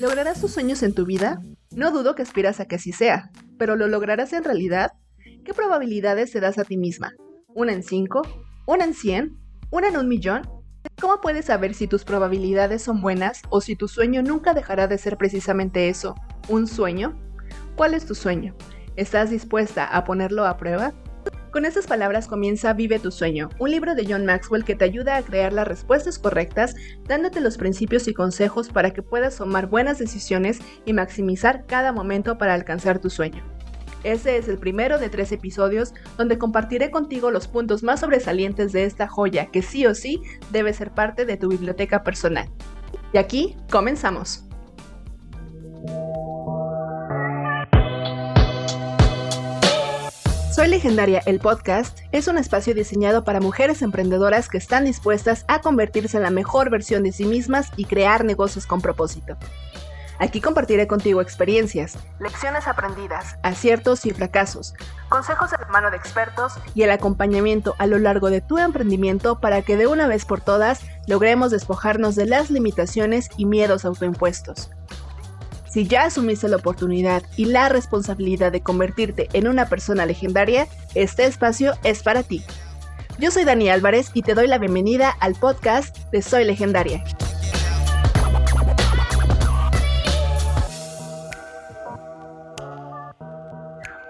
¿Lograrás tus sueños en tu vida? No dudo que aspiras a que así sea, pero ¿lo lograrás en realidad? ¿Qué probabilidades te das a ti misma? ¿Una en cinco? ¿Una en cien? ¿Una en un millón? ¿Cómo puedes saber si tus probabilidades son buenas o si tu sueño nunca dejará de ser precisamente eso, un sueño? ¿Cuál es tu sueño? ¿Estás dispuesta a ponerlo a prueba? Con estas palabras comienza Vive tu sueño, un libro de John Maxwell que te ayuda a crear las respuestas correctas, dándote los principios y consejos para que puedas tomar buenas decisiones y maximizar cada momento para alcanzar tu sueño. Este es el primero de tres episodios donde compartiré contigo los puntos más sobresalientes de esta joya que sí o sí debe ser parte de tu biblioteca personal. Y aquí comenzamos. Soy Legendaria, el podcast es un espacio diseñado para mujeres emprendedoras que están dispuestas a convertirse en la mejor versión de sí mismas y crear negocios con propósito. Aquí compartiré contigo experiencias, lecciones aprendidas, aciertos y fracasos, consejos de la mano de expertos y el acompañamiento a lo largo de tu emprendimiento para que de una vez por todas logremos despojarnos de las limitaciones y miedos autoimpuestos. Si ya asumiste la oportunidad y la responsabilidad de convertirte en una persona legendaria, este espacio es para ti. Yo soy Dani Álvarez y te doy la bienvenida al podcast de Soy Legendaria.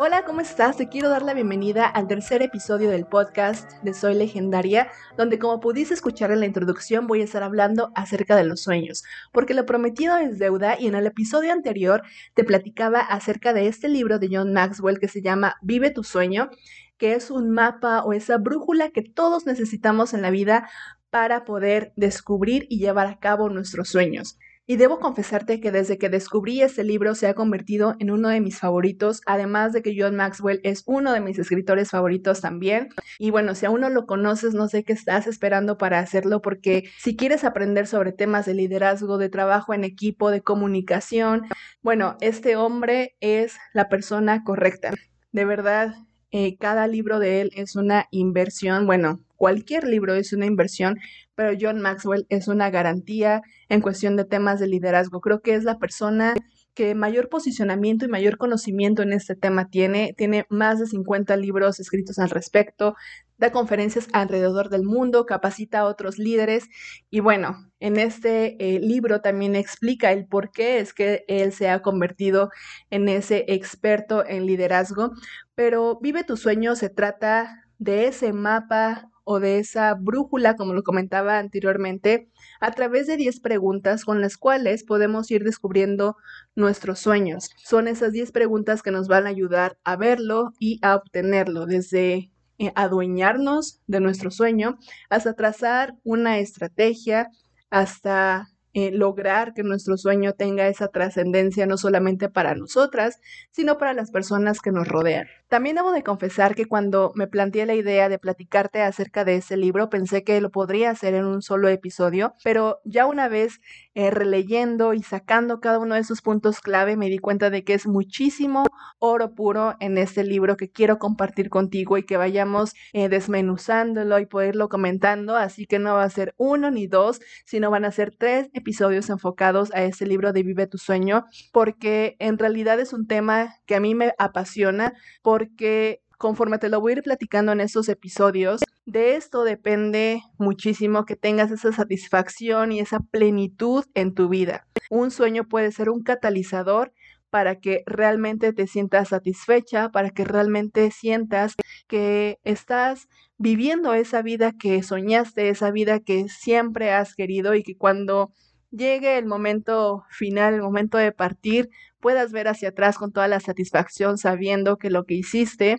Hola, ¿cómo estás? Te quiero dar la bienvenida al tercer episodio del podcast de Soy Legendaria, donde como pudiste escuchar en la introducción voy a estar hablando acerca de los sueños, porque lo prometido es deuda y en el episodio anterior te platicaba acerca de este libro de John Maxwell que se llama Vive tu sueño, que es un mapa o esa brújula que todos necesitamos en la vida para poder descubrir y llevar a cabo nuestros sueños. Y debo confesarte que desde que descubrí este libro se ha convertido en uno de mis favoritos, además de que John Maxwell es uno de mis escritores favoritos también. Y bueno, si aún no lo conoces, no sé qué estás esperando para hacerlo, porque si quieres aprender sobre temas de liderazgo, de trabajo en equipo, de comunicación, bueno, este hombre es la persona correcta. De verdad, eh, cada libro de él es una inversión, bueno, cualquier libro es una inversión, pero John Maxwell es una garantía en cuestión de temas de liderazgo. Creo que es la persona que mayor posicionamiento y mayor conocimiento en este tema tiene. Tiene más de 50 libros escritos al respecto, da conferencias alrededor del mundo, capacita a otros líderes y bueno, en este eh, libro también explica el por qué es que él se ha convertido en ese experto en liderazgo. Pero Vive tu sueño se trata de ese mapa o de esa brújula, como lo comentaba anteriormente, a través de 10 preguntas con las cuales podemos ir descubriendo nuestros sueños. Son esas 10 preguntas que nos van a ayudar a verlo y a obtenerlo, desde eh, adueñarnos de nuestro sueño hasta trazar una estrategia, hasta eh, lograr que nuestro sueño tenga esa trascendencia no solamente para nosotras, sino para las personas que nos rodean. También debo de confesar que cuando me planteé la idea de platicarte acerca de ese libro, pensé que lo podría hacer en un solo episodio, pero ya una vez eh, releyendo y sacando cada uno de esos puntos clave, me di cuenta de que es muchísimo oro puro en este libro que quiero compartir contigo y que vayamos eh, desmenuzándolo y poderlo comentando, así que no va a ser uno ni dos, sino van a ser tres episodios enfocados a este libro de Vive tu sueño, porque en realidad es un tema que a mí me apasiona, porque conforme te lo voy a ir platicando en estos episodios, de esto depende muchísimo que tengas esa satisfacción y esa plenitud en tu vida. Un sueño puede ser un catalizador para que realmente te sientas satisfecha, para que realmente sientas que estás viviendo esa vida que soñaste, esa vida que siempre has querido y que cuando llegue el momento final, el momento de partir, puedas ver hacia atrás con toda la satisfacción sabiendo que lo que hiciste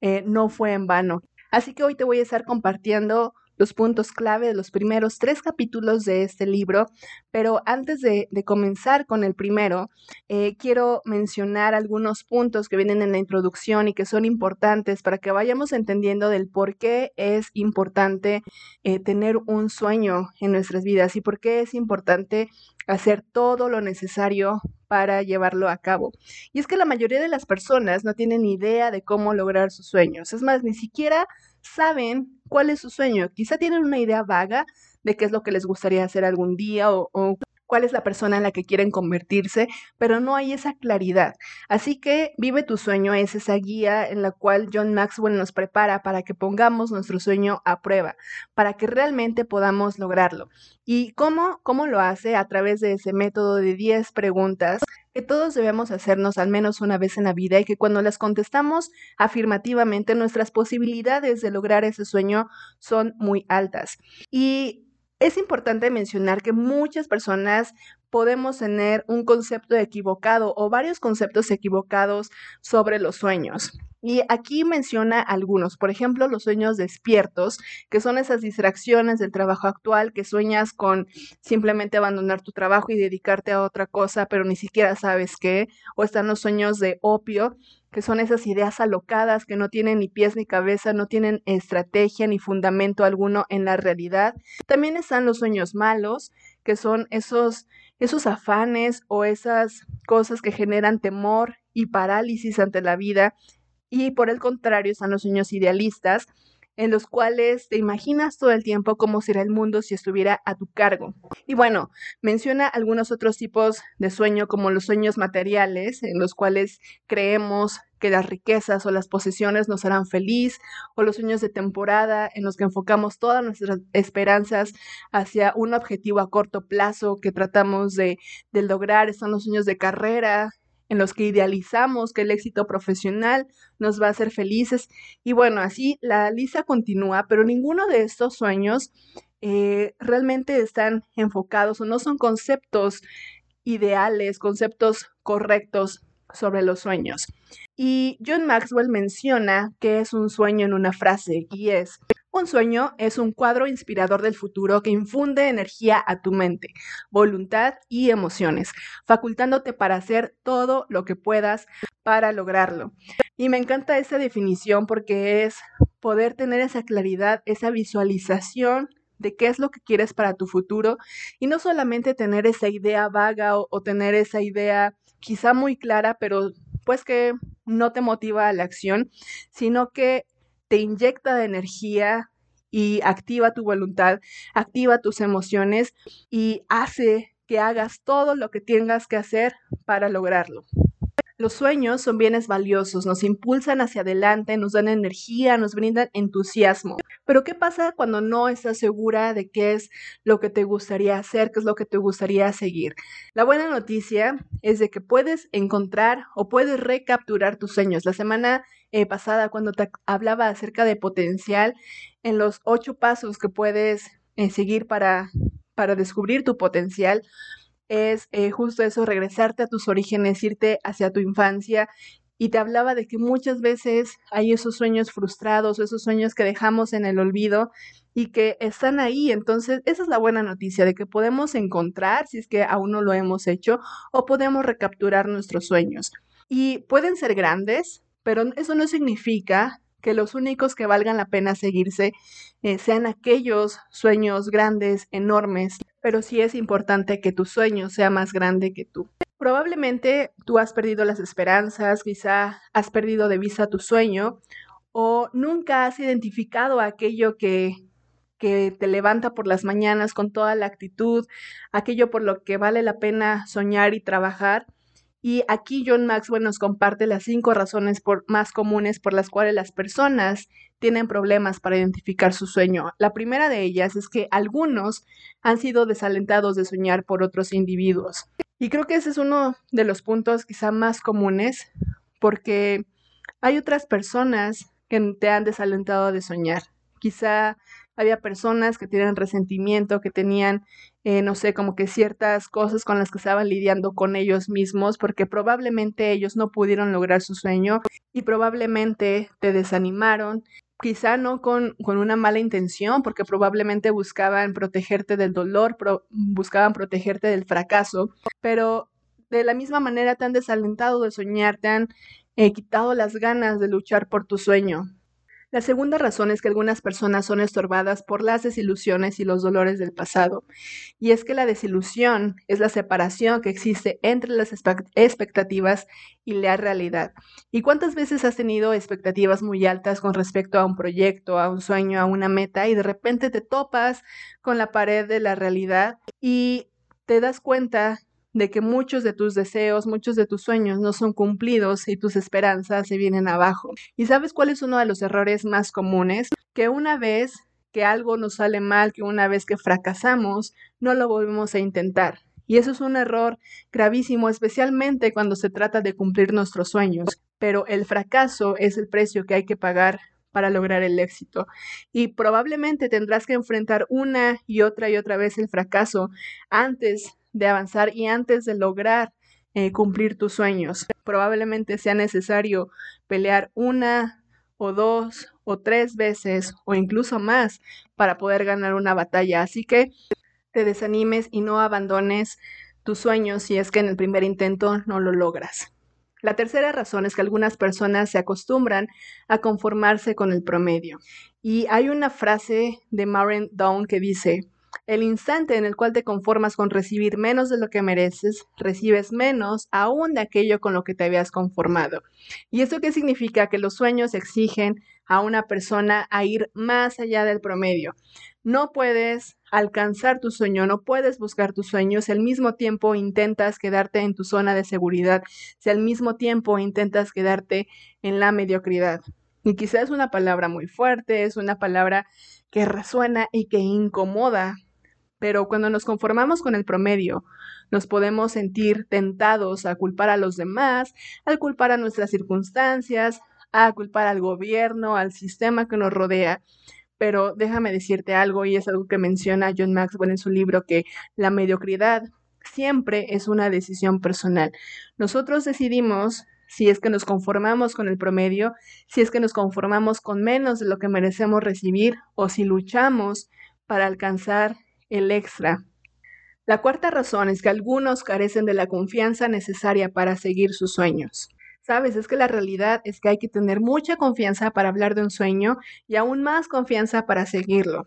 eh, no fue en vano. Así que hoy te voy a estar compartiendo los puntos clave de los primeros tres capítulos de este libro, pero antes de, comenzar con el primero, eh, quiero mencionar algunos puntos que vienen en la introducción y que son importantes para que vayamos entendiendo del por qué es importante eh, tener un sueño en nuestras vidas y por qué es importante hacer todo lo necesario para llevarlo a cabo. Y es que la mayoría de las personas no tienen idea de cómo lograr sus sueños. Es más, ni siquiera saben cuál es su sueño. Quizá tienen una idea vaga de qué es lo que les gustaría hacer algún día o, cuál es la persona en la que quieren convertirse, pero no hay esa claridad. Así que Vive tu sueño es esa guía en la cual John Maxwell nos prepara para que pongamos nuestro sueño a prueba, para que realmente podamos lograrlo. ¿Y cómo, cómo lo hace? A través de ese método de 10 preguntas que todos debemos hacernos al menos una vez en la vida y que cuando las contestamos afirmativamente nuestras posibilidades de lograr ese sueño son muy altas. Y es importante mencionar que muchas personas podemos tener un concepto equivocado o varios conceptos equivocados sobre los sueños. Y aquí menciona algunos, por ejemplo, los sueños despiertos, que son esas distracciones del trabajo actual, que sueñas con simplemente abandonar tu trabajo y dedicarte a otra cosa, pero ni siquiera sabes qué, o están los sueños de opio, que son esas ideas alocadas que no tienen ni pies ni cabeza, no tienen estrategia ni fundamento alguno en la realidad. También están los sueños malos, que son esos, esos afanes o esas cosas que generan temor y parálisis ante la vida. Y por el contrario están los sueños idealistas, en los cuales te imaginas todo el tiempo cómo será el mundo si estuviera a tu cargo. Y bueno, menciona algunos otros tipos de sueño como los sueños materiales, en los cuales creemos que las riquezas o las posesiones nos harán feliz, o los sueños de temporada en los que enfocamos todas nuestras esperanzas hacia un objetivo a corto plazo que tratamos de, de lograr, están los sueños de carrera, en los que idealizamos que el éxito profesional nos va a hacer felices. Y bueno, así la lista continúa, pero ninguno de estos sueños eh, realmente están enfocados o no son conceptos ideales, conceptos correctos sobre los sueños. Y John Maxwell menciona que es un sueño en una frase y es, un sueño es un cuadro inspirador del futuro que infunde energía a tu mente, voluntad y emociones, facultándote para hacer todo lo que puedas para lograrlo. Y me encanta esa definición porque es poder tener esa claridad, esa visualización de qué es lo que quieres para tu futuro y no solamente tener esa idea vaga o, tener esa idea quizá muy clara, pero pues que no te motiva a la acción, sino que te inyecta de energía y activa tu voluntad, activa tus emociones y hace que hagas todo lo que tengas que hacer para lograrlo. Los sueños son bienes valiosos, nos impulsan hacia adelante, nos dan energía, nos brindan entusiasmo. Pero ¿qué pasa cuando no estás segura de qué es lo que te gustaría hacer, qué es lo que te gustaría seguir? La buena noticia es de que puedes encontrar o puedes recapturar tus sueños. La semana eh, pasada, cuando te hablaba acerca de potencial, en los ocho pasos que puedes eh, seguir para, para descubrir tu potencial, es eh, justo eso, regresarte a tus orígenes, irte hacia tu infancia. Y te hablaba de que muchas veces hay esos sueños frustrados, esos sueños que dejamos en el olvido y que están ahí. Entonces, esa es la buena noticia de que podemos encontrar, si es que aún no lo hemos hecho, o podemos recapturar nuestros sueños. Y pueden ser grandes, pero eso no significa que los únicos que valgan la pena seguirse eh, sean aquellos sueños grandes, enormes, pero sí es importante que tu sueño sea más grande que tú. Probablemente tú has perdido las esperanzas, quizá has perdido de vista tu sueño o nunca has identificado aquello que, que te levanta por las mañanas con toda la actitud, aquello por lo que vale la pena soñar y trabajar. Y aquí John Maxwell nos comparte las cinco razones por, más comunes por las cuales las personas tienen problemas para identificar su sueño. La primera de ellas es que algunos han sido desalentados de soñar por otros individuos. Y creo que ese es uno de los puntos quizá más comunes porque hay otras personas que te han desalentado de soñar. Quizá había personas que tenían resentimiento, que tenían, eh, no sé, como que ciertas cosas con las que estaban lidiando con ellos mismos, porque probablemente ellos no pudieron lograr su sueño y probablemente te desanimaron, quizá no con, con una mala intención, porque probablemente buscaban protegerte del dolor, buscaban protegerte del fracaso, pero de la misma manera te han desalentado de soñar, te han eh, quitado las ganas de luchar por tu sueño. La segunda razón es que algunas personas son estorbadas por las desilusiones y los dolores del pasado. Y es que la desilusión es la separación que existe entre las expectativas y la realidad. ¿Y cuántas veces has tenido expectativas muy altas con respecto a un proyecto, a un sueño, a una meta y de repente te topas con la pared de la realidad y te das cuenta de que muchos de tus deseos, muchos de tus sueños no son cumplidos y tus esperanzas se vienen abajo. ¿Y sabes cuál es uno de los errores más comunes? Que una vez que algo nos sale mal, que una vez que fracasamos, no lo volvemos a intentar. Y eso es un error gravísimo, especialmente cuando se trata de cumplir nuestros sueños. Pero el fracaso es el precio que hay que pagar para lograr el éxito. Y probablemente tendrás que enfrentar una y otra y otra vez el fracaso antes de avanzar y antes de lograr eh, cumplir tus sueños. Probablemente sea necesario pelear una o dos o tres veces o incluso más para poder ganar una batalla. Así que te desanimes y no abandones tus sueños si es que en el primer intento no lo logras. La tercera razón es que algunas personas se acostumbran a conformarse con el promedio. Y hay una frase de Maren Down que dice, el instante en el cual te conformas con recibir menos de lo que mereces, recibes menos aún de aquello con lo que te habías conformado. ¿Y esto qué significa? Que los sueños exigen a una persona a ir más allá del promedio. No puedes alcanzar tu sueño, no puedes buscar tus sueños si al mismo tiempo intentas quedarte en tu zona de seguridad, si al mismo tiempo intentas quedarte en la mediocridad. Y quizás es una palabra muy fuerte, es una palabra que resuena y que incomoda, pero cuando nos conformamos con el promedio, nos podemos sentir tentados a culpar a los demás, a culpar a nuestras circunstancias, a culpar al gobierno, al sistema que nos rodea. Pero déjame decirte algo, y es algo que menciona John Maxwell en su libro, que la mediocridad siempre es una decisión personal. Nosotros decidimos si es que nos conformamos con el promedio, si es que nos conformamos con menos de lo que merecemos recibir o si luchamos para alcanzar el extra. La cuarta razón es que algunos carecen de la confianza necesaria para seguir sus sueños. Sabes, es que la realidad es que hay que tener mucha confianza para hablar de un sueño y aún más confianza para seguirlo.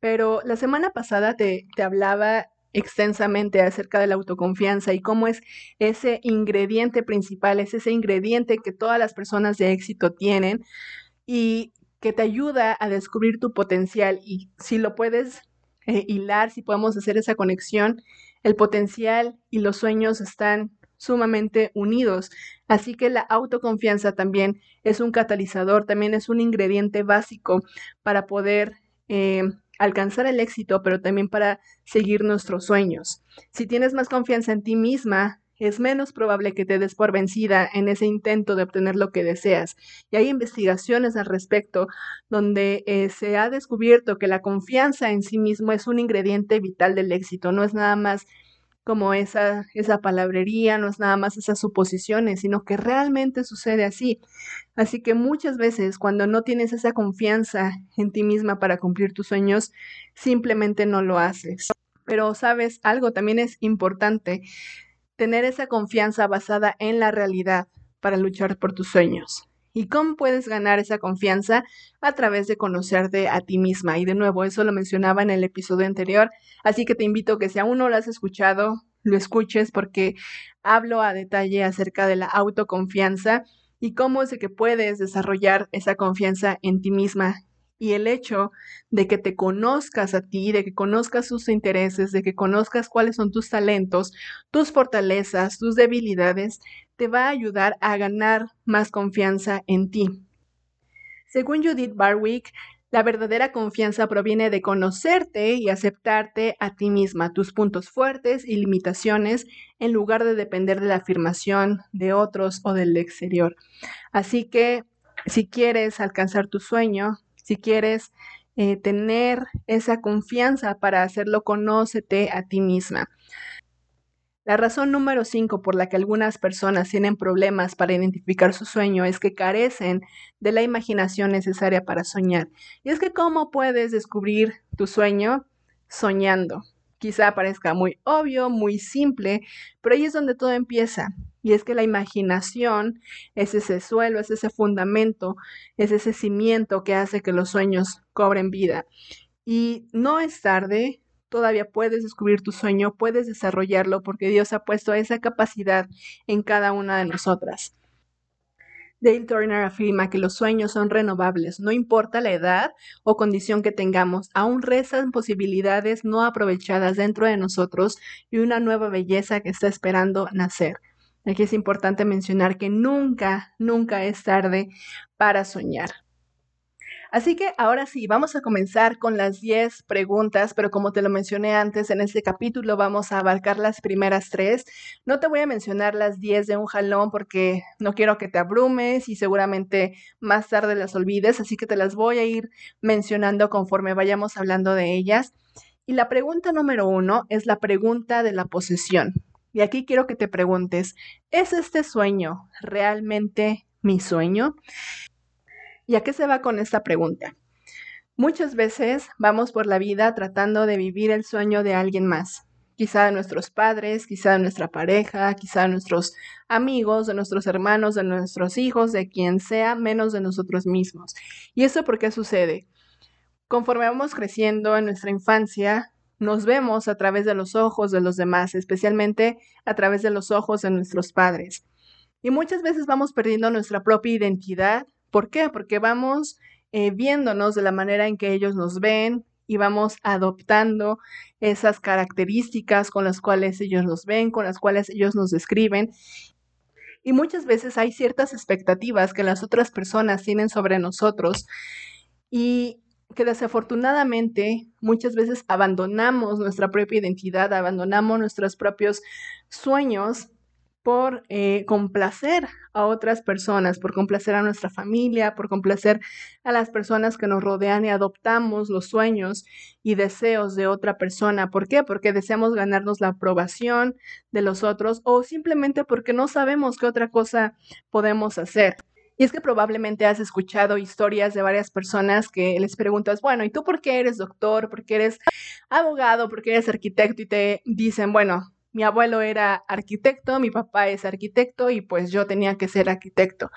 Pero la semana pasada te, te hablaba extensamente acerca de la autoconfianza y cómo es ese ingrediente principal, es ese ingrediente que todas las personas de éxito tienen y que te ayuda a descubrir tu potencial y si lo puedes eh, hilar, si podemos hacer esa conexión, el potencial y los sueños están sumamente unidos. Así que la autoconfianza también es un catalizador, también es un ingrediente básico para poder eh, alcanzar el éxito, pero también para seguir nuestros sueños. Si tienes más confianza en ti misma, es menos probable que te des por vencida en ese intento de obtener lo que deseas. Y hay investigaciones al respecto donde eh, se ha descubierto que la confianza en sí mismo es un ingrediente vital del éxito, no es nada más como esa, esa palabrería, no es nada más esas suposiciones, sino que realmente sucede así. Así que muchas veces cuando no tienes esa confianza en ti misma para cumplir tus sueños, simplemente no lo haces. Pero sabes, algo también es importante, tener esa confianza basada en la realidad para luchar por tus sueños. ¿Y cómo puedes ganar esa confianza? A través de conocerte a ti misma. Y de nuevo, eso lo mencionaba en el episodio anterior, así que te invito que si aún no lo has escuchado, lo escuches porque hablo a detalle acerca de la autoconfianza y cómo es que puedes desarrollar esa confianza en ti misma. Y el hecho de que te conozcas a ti, de que conozcas tus intereses, de que conozcas cuáles son tus talentos, tus fortalezas, tus debilidades, te va a ayudar a ganar más confianza en ti. Según Judith Barwick, la verdadera confianza proviene de conocerte y aceptarte a ti misma, tus puntos fuertes y limitaciones, en lugar de depender de la afirmación de otros o del exterior. Así que si quieres alcanzar tu sueño, si quieres eh, tener esa confianza para hacerlo, conócete a ti misma. La razón número cinco por la que algunas personas tienen problemas para identificar su sueño es que carecen de la imaginación necesaria para soñar. Y es que ¿cómo puedes descubrir tu sueño? Soñando. Quizá parezca muy obvio, muy simple, pero ahí es donde todo empieza. Y es que la imaginación es ese suelo, es ese fundamento, es ese cimiento que hace que los sueños cobren vida. Y no es tarde, todavía puedes descubrir tu sueño, puedes desarrollarlo porque Dios ha puesto esa capacidad en cada una de nosotras. Dale Turner afirma que los sueños son renovables, no importa la edad o condición que tengamos, aún rezan posibilidades no aprovechadas dentro de nosotros y una nueva belleza que está esperando nacer. Aquí es importante mencionar que nunca, nunca es tarde para soñar. Así que ahora sí, vamos a comenzar con las 10 preguntas, pero como te lo mencioné antes, en este capítulo vamos a abarcar las primeras tres. No te voy a mencionar las 10 de un jalón porque no quiero que te abrumes y seguramente más tarde las olvides, así que te las voy a ir mencionando conforme vayamos hablando de ellas. Y la pregunta número uno es la pregunta de la posesión. Y aquí quiero que te preguntes, ¿es este sueño realmente mi sueño? ¿Y a qué se va con esta pregunta? Muchas veces vamos por la vida tratando de vivir el sueño de alguien más, quizá de nuestros padres, quizá de nuestra pareja, quizá de nuestros amigos, de nuestros hermanos, de nuestros hijos, de quien sea, menos de nosotros mismos. ¿Y eso por qué sucede? Conforme vamos creciendo en nuestra infancia, nos vemos a través de los ojos de los demás, especialmente a través de los ojos de nuestros padres. Y muchas veces vamos perdiendo nuestra propia identidad ¿Por qué? Porque vamos eh, viéndonos de la manera en que ellos nos ven y vamos adoptando esas características con las cuales ellos nos ven, con las cuales ellos nos describen. Y muchas veces hay ciertas expectativas que las otras personas tienen sobre nosotros y que desafortunadamente muchas veces abandonamos nuestra propia identidad, abandonamos nuestros propios sueños por eh, complacer a otras personas, por complacer a nuestra familia, por complacer a las personas que nos rodean y adoptamos los sueños y deseos de otra persona. ¿Por qué? Porque deseamos ganarnos la aprobación de los otros o simplemente porque no sabemos qué otra cosa podemos hacer. Y es que probablemente has escuchado historias de varias personas que les preguntas, bueno, ¿y tú por qué eres doctor? ¿Por qué eres abogado? ¿Por qué eres arquitecto? Y te dicen, bueno, mi abuelo era arquitecto, mi papá es arquitecto y pues yo tenía que ser arquitecto.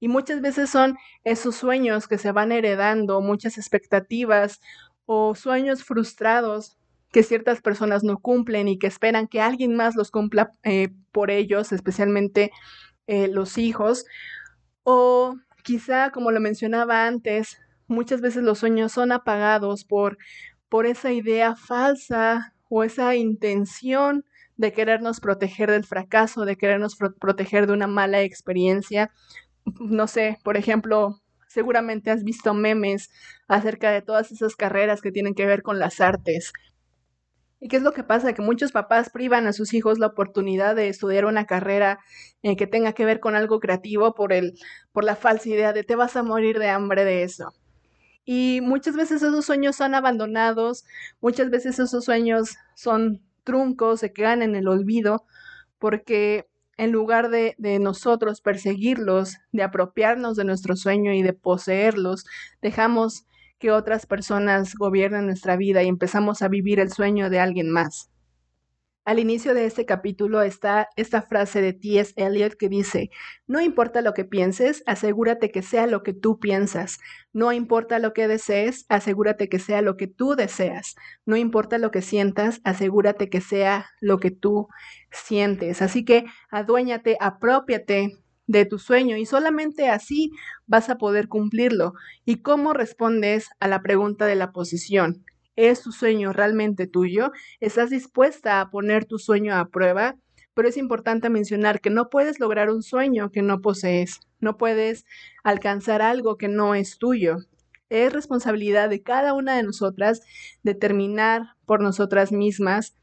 Y muchas veces son esos sueños que se van heredando, muchas expectativas o sueños frustrados que ciertas personas no cumplen y que esperan que alguien más los cumpla eh, por ellos, especialmente eh, los hijos. O quizá, como lo mencionaba antes, muchas veces los sueños son apagados por, por esa idea falsa o esa intención de querernos proteger del fracaso, de querernos proteger de una mala experiencia. No sé, por ejemplo, seguramente has visto memes acerca de todas esas carreras que tienen que ver con las artes. ¿Y qué es lo que pasa? Que muchos papás privan a sus hijos la oportunidad de estudiar una carrera eh, que tenga que ver con algo creativo por, el, por la falsa idea de te vas a morir de hambre de eso. Y muchas veces esos sueños son abandonados, muchas veces esos sueños son truncos, se quedan en el olvido, porque en lugar de, de, nosotros perseguirlos, de apropiarnos de nuestro sueño y de poseerlos, dejamos que otras personas gobiernen nuestra vida y empezamos a vivir el sueño de alguien más. Al inicio de este capítulo está esta frase de T.S. Eliot que dice, no importa lo que pienses, asegúrate que sea lo que tú piensas. No importa lo que desees, asegúrate que sea lo que tú deseas. No importa lo que sientas, asegúrate que sea lo que tú sientes. Así que aduéñate, apropiate de tu sueño y solamente así vas a poder cumplirlo. ¿Y cómo respondes a la pregunta de la posición? ¿Es tu sueño realmente tuyo? ¿Estás dispuesta a poner tu sueño a prueba? Pero es importante mencionar que no puedes lograr un sueño que no posees, no puedes alcanzar algo que no es tuyo. Es responsabilidad de cada una de nosotras determinar por nosotras mismas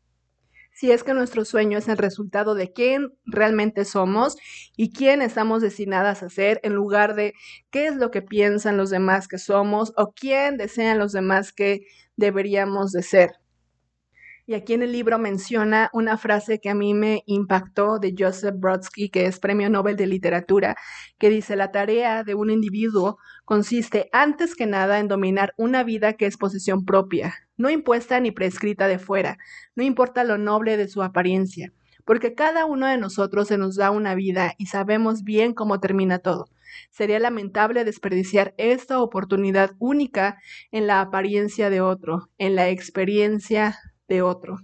si es que nuestro sueño es el resultado de quién realmente somos y quién estamos destinadas a ser en lugar de qué es lo que piensan los demás que somos o quién desean los demás que deberíamos de ser. Y aquí en el libro menciona una frase que a mí me impactó de Joseph Brodsky, que es Premio Nobel de Literatura, que dice, la tarea de un individuo consiste antes que nada en dominar una vida que es posesión propia, no impuesta ni prescrita de fuera, no importa lo noble de su apariencia, porque cada uno de nosotros se nos da una vida y sabemos bien cómo termina todo. Sería lamentable desperdiciar esta oportunidad única en la apariencia de otro, en la experiencia de otro.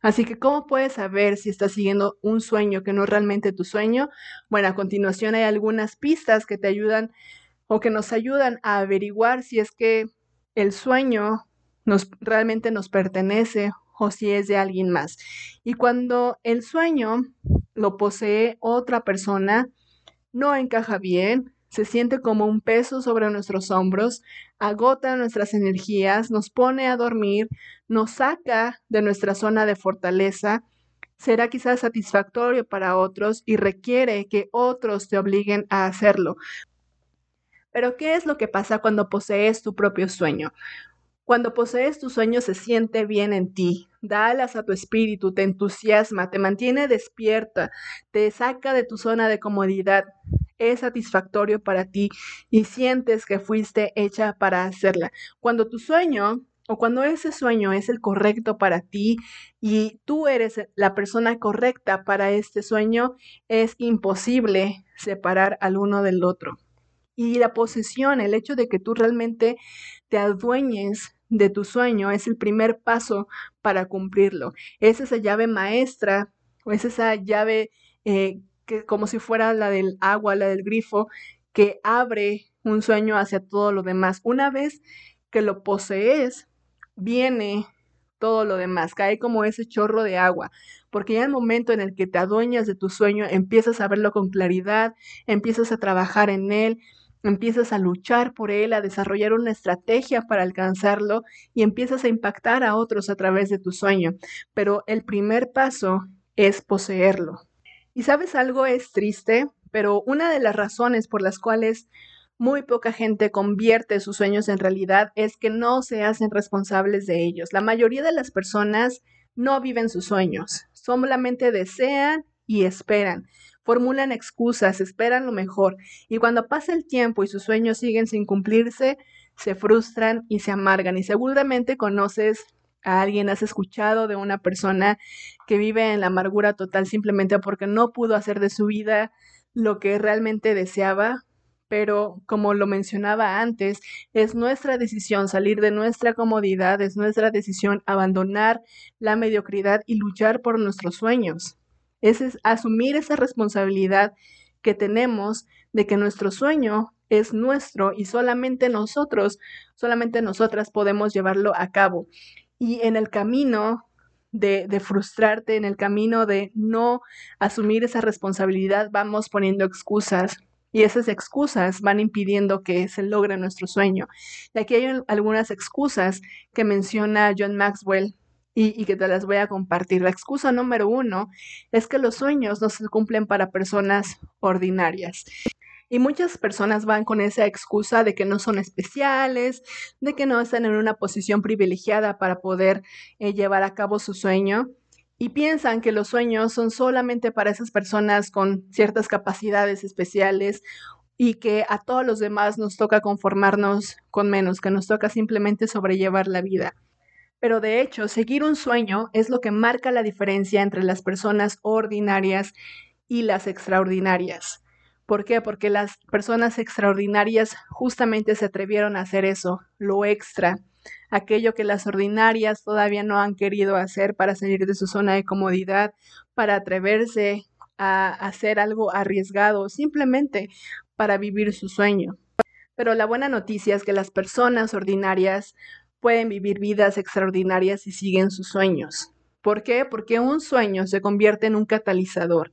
Así que, ¿cómo puedes saber si estás siguiendo un sueño que no es realmente tu sueño? Bueno, a continuación hay algunas pistas que te ayudan o que nos ayudan a averiguar si es que el sueño nos realmente nos pertenece o si es de alguien más. Y cuando el sueño lo posee otra persona, no encaja bien, se siente como un peso sobre nuestros hombros, agota nuestras energías, nos pone a dormir, nos saca de nuestra zona de fortaleza, será quizás satisfactorio para otros y requiere que otros te obliguen a hacerlo. Pero ¿qué es lo que pasa cuando posees tu propio sueño? Cuando posees tu sueño se siente bien en ti, da alas a tu espíritu, te entusiasma, te mantiene despierta, te saca de tu zona de comodidad, es satisfactorio para ti y sientes que fuiste hecha para hacerla. Cuando tu sueño o cuando ese sueño es el correcto para ti y tú eres la persona correcta para este sueño, es imposible separar al uno del otro. Y la posesión, el hecho de que tú realmente te adueñes de tu sueño es el primer paso para cumplirlo. Es esa llave maestra o es esa llave eh, que como si fuera la del agua, la del grifo, que abre un sueño hacia todo lo demás. Una vez que lo posees, viene todo lo demás, cae como ese chorro de agua, porque ya el momento en el que te adueñas de tu sueño, empiezas a verlo con claridad, empiezas a trabajar en él, empiezas a luchar por él, a desarrollar una estrategia para alcanzarlo y empiezas a impactar a otros a través de tu sueño. Pero el primer paso es poseerlo. Y sabes algo es triste, pero una de las razones por las cuales muy poca gente convierte sus sueños en realidad es que no se hacen responsables de ellos. La mayoría de las personas no viven sus sueños, solamente desean y esperan, formulan excusas, esperan lo mejor, y cuando pasa el tiempo y sus sueños siguen sin cumplirse, se frustran y se amargan. Y seguramente conoces a alguien, has escuchado de una persona que vive en la amargura total simplemente porque no pudo hacer de su vida lo que realmente deseaba, pero como lo mencionaba antes, es nuestra decisión salir de nuestra comodidad, es nuestra decisión abandonar la mediocridad y luchar por nuestros sueños. Es, es asumir esa responsabilidad que tenemos de que nuestro sueño es nuestro y solamente nosotros, solamente nosotras podemos llevarlo a cabo. Y en el camino de, de, frustrarte, en el camino de no asumir esa responsabilidad, vamos poniendo excusas. Y esas excusas van impidiendo que se logre nuestro sueño. Y aquí hay algunas excusas que menciona John Maxwell y, que te las voy a compartir. La excusa número uno es que los sueños no se cumplen para personas ordinarias. Y muchas personas van con esa excusa de que no son especiales, de que no están en una posición privilegiada para poder eh, llevar a cabo su sueño. Y piensan que los sueños son solamente para esas personas con ciertas capacidades especiales y que a todos los demás nos toca conformarnos con menos, que nos toca simplemente sobrellevar la vida. Pero de hecho, seguir un sueño es lo que marca la diferencia entre las personas ordinarias y las extraordinarias. ¿Por qué? Porque las personas extraordinarias justamente se atrevieron a hacer eso, lo extra, aquello que las ordinarias todavía no han querido hacer para salir de su zona de comodidad, para atreverse a hacer algo arriesgado, simplemente para vivir su sueño. Pero la buena noticia es que las personas ordinarias pueden vivir vidas extraordinarias y siguen sus sueños. ¿Por qué? Porque un sueño se convierte en un catalizador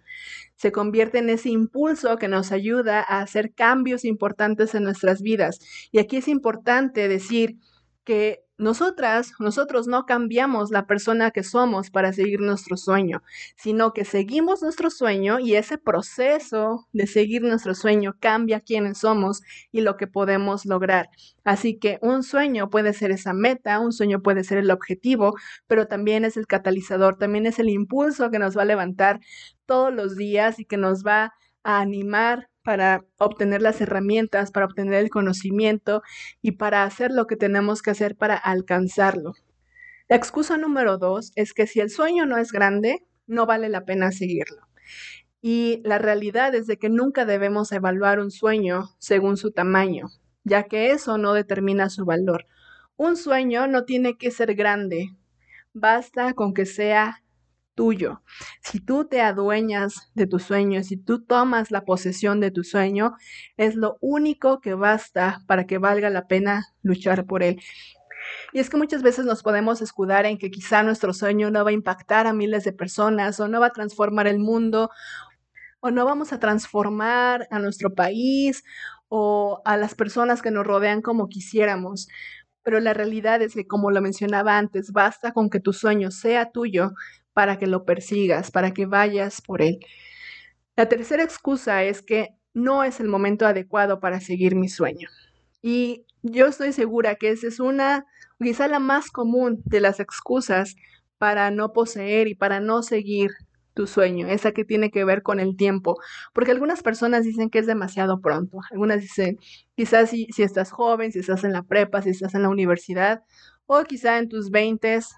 se convierte en ese impulso que nos ayuda a hacer cambios importantes en nuestras vidas. Y aquí es importante decir que nosotras, nosotros no cambiamos la persona que somos para seguir nuestro sueño, sino que seguimos nuestro sueño y ese proceso de seguir nuestro sueño cambia quiénes somos y lo que podemos lograr. Así que un sueño puede ser esa meta, un sueño puede ser el objetivo, pero también es el catalizador, también es el impulso que nos va a levantar todos los días y que nos va a animar para obtener las herramientas, para obtener el conocimiento y para hacer lo que tenemos que hacer para alcanzarlo. La excusa número dos es que si el sueño no es grande, no vale la pena seguirlo. Y la realidad es de que nunca debemos evaluar un sueño según su tamaño, ya que eso no determina su valor. Un sueño no tiene que ser grande basta con que sea tuyo. Si tú te adueñas de tu sueño, si tú tomas la posesión de tu sueño, es lo único que basta para que valga la pena luchar por él. Y es que muchas veces nos podemos escudar en que quizá nuestro sueño no va a impactar a miles de personas o no va a transformar el mundo o no vamos a transformar a nuestro país o a las personas que nos rodean como quisiéramos. Pero la realidad es que, como lo mencionaba antes, basta con que tu sueño sea tuyo para que lo persigas, para que vayas por él. La tercera excusa es que no es el momento adecuado para seguir mi sueño. Y yo estoy segura que esa es una, quizá la más común de las excusas para no poseer y para no seguir tu sueño, esa que tiene que ver con el tiempo, porque algunas personas dicen que es demasiado pronto, algunas dicen, quizás si, si estás joven, si estás en la prepa, si estás en la universidad, o quizá en tus veintes,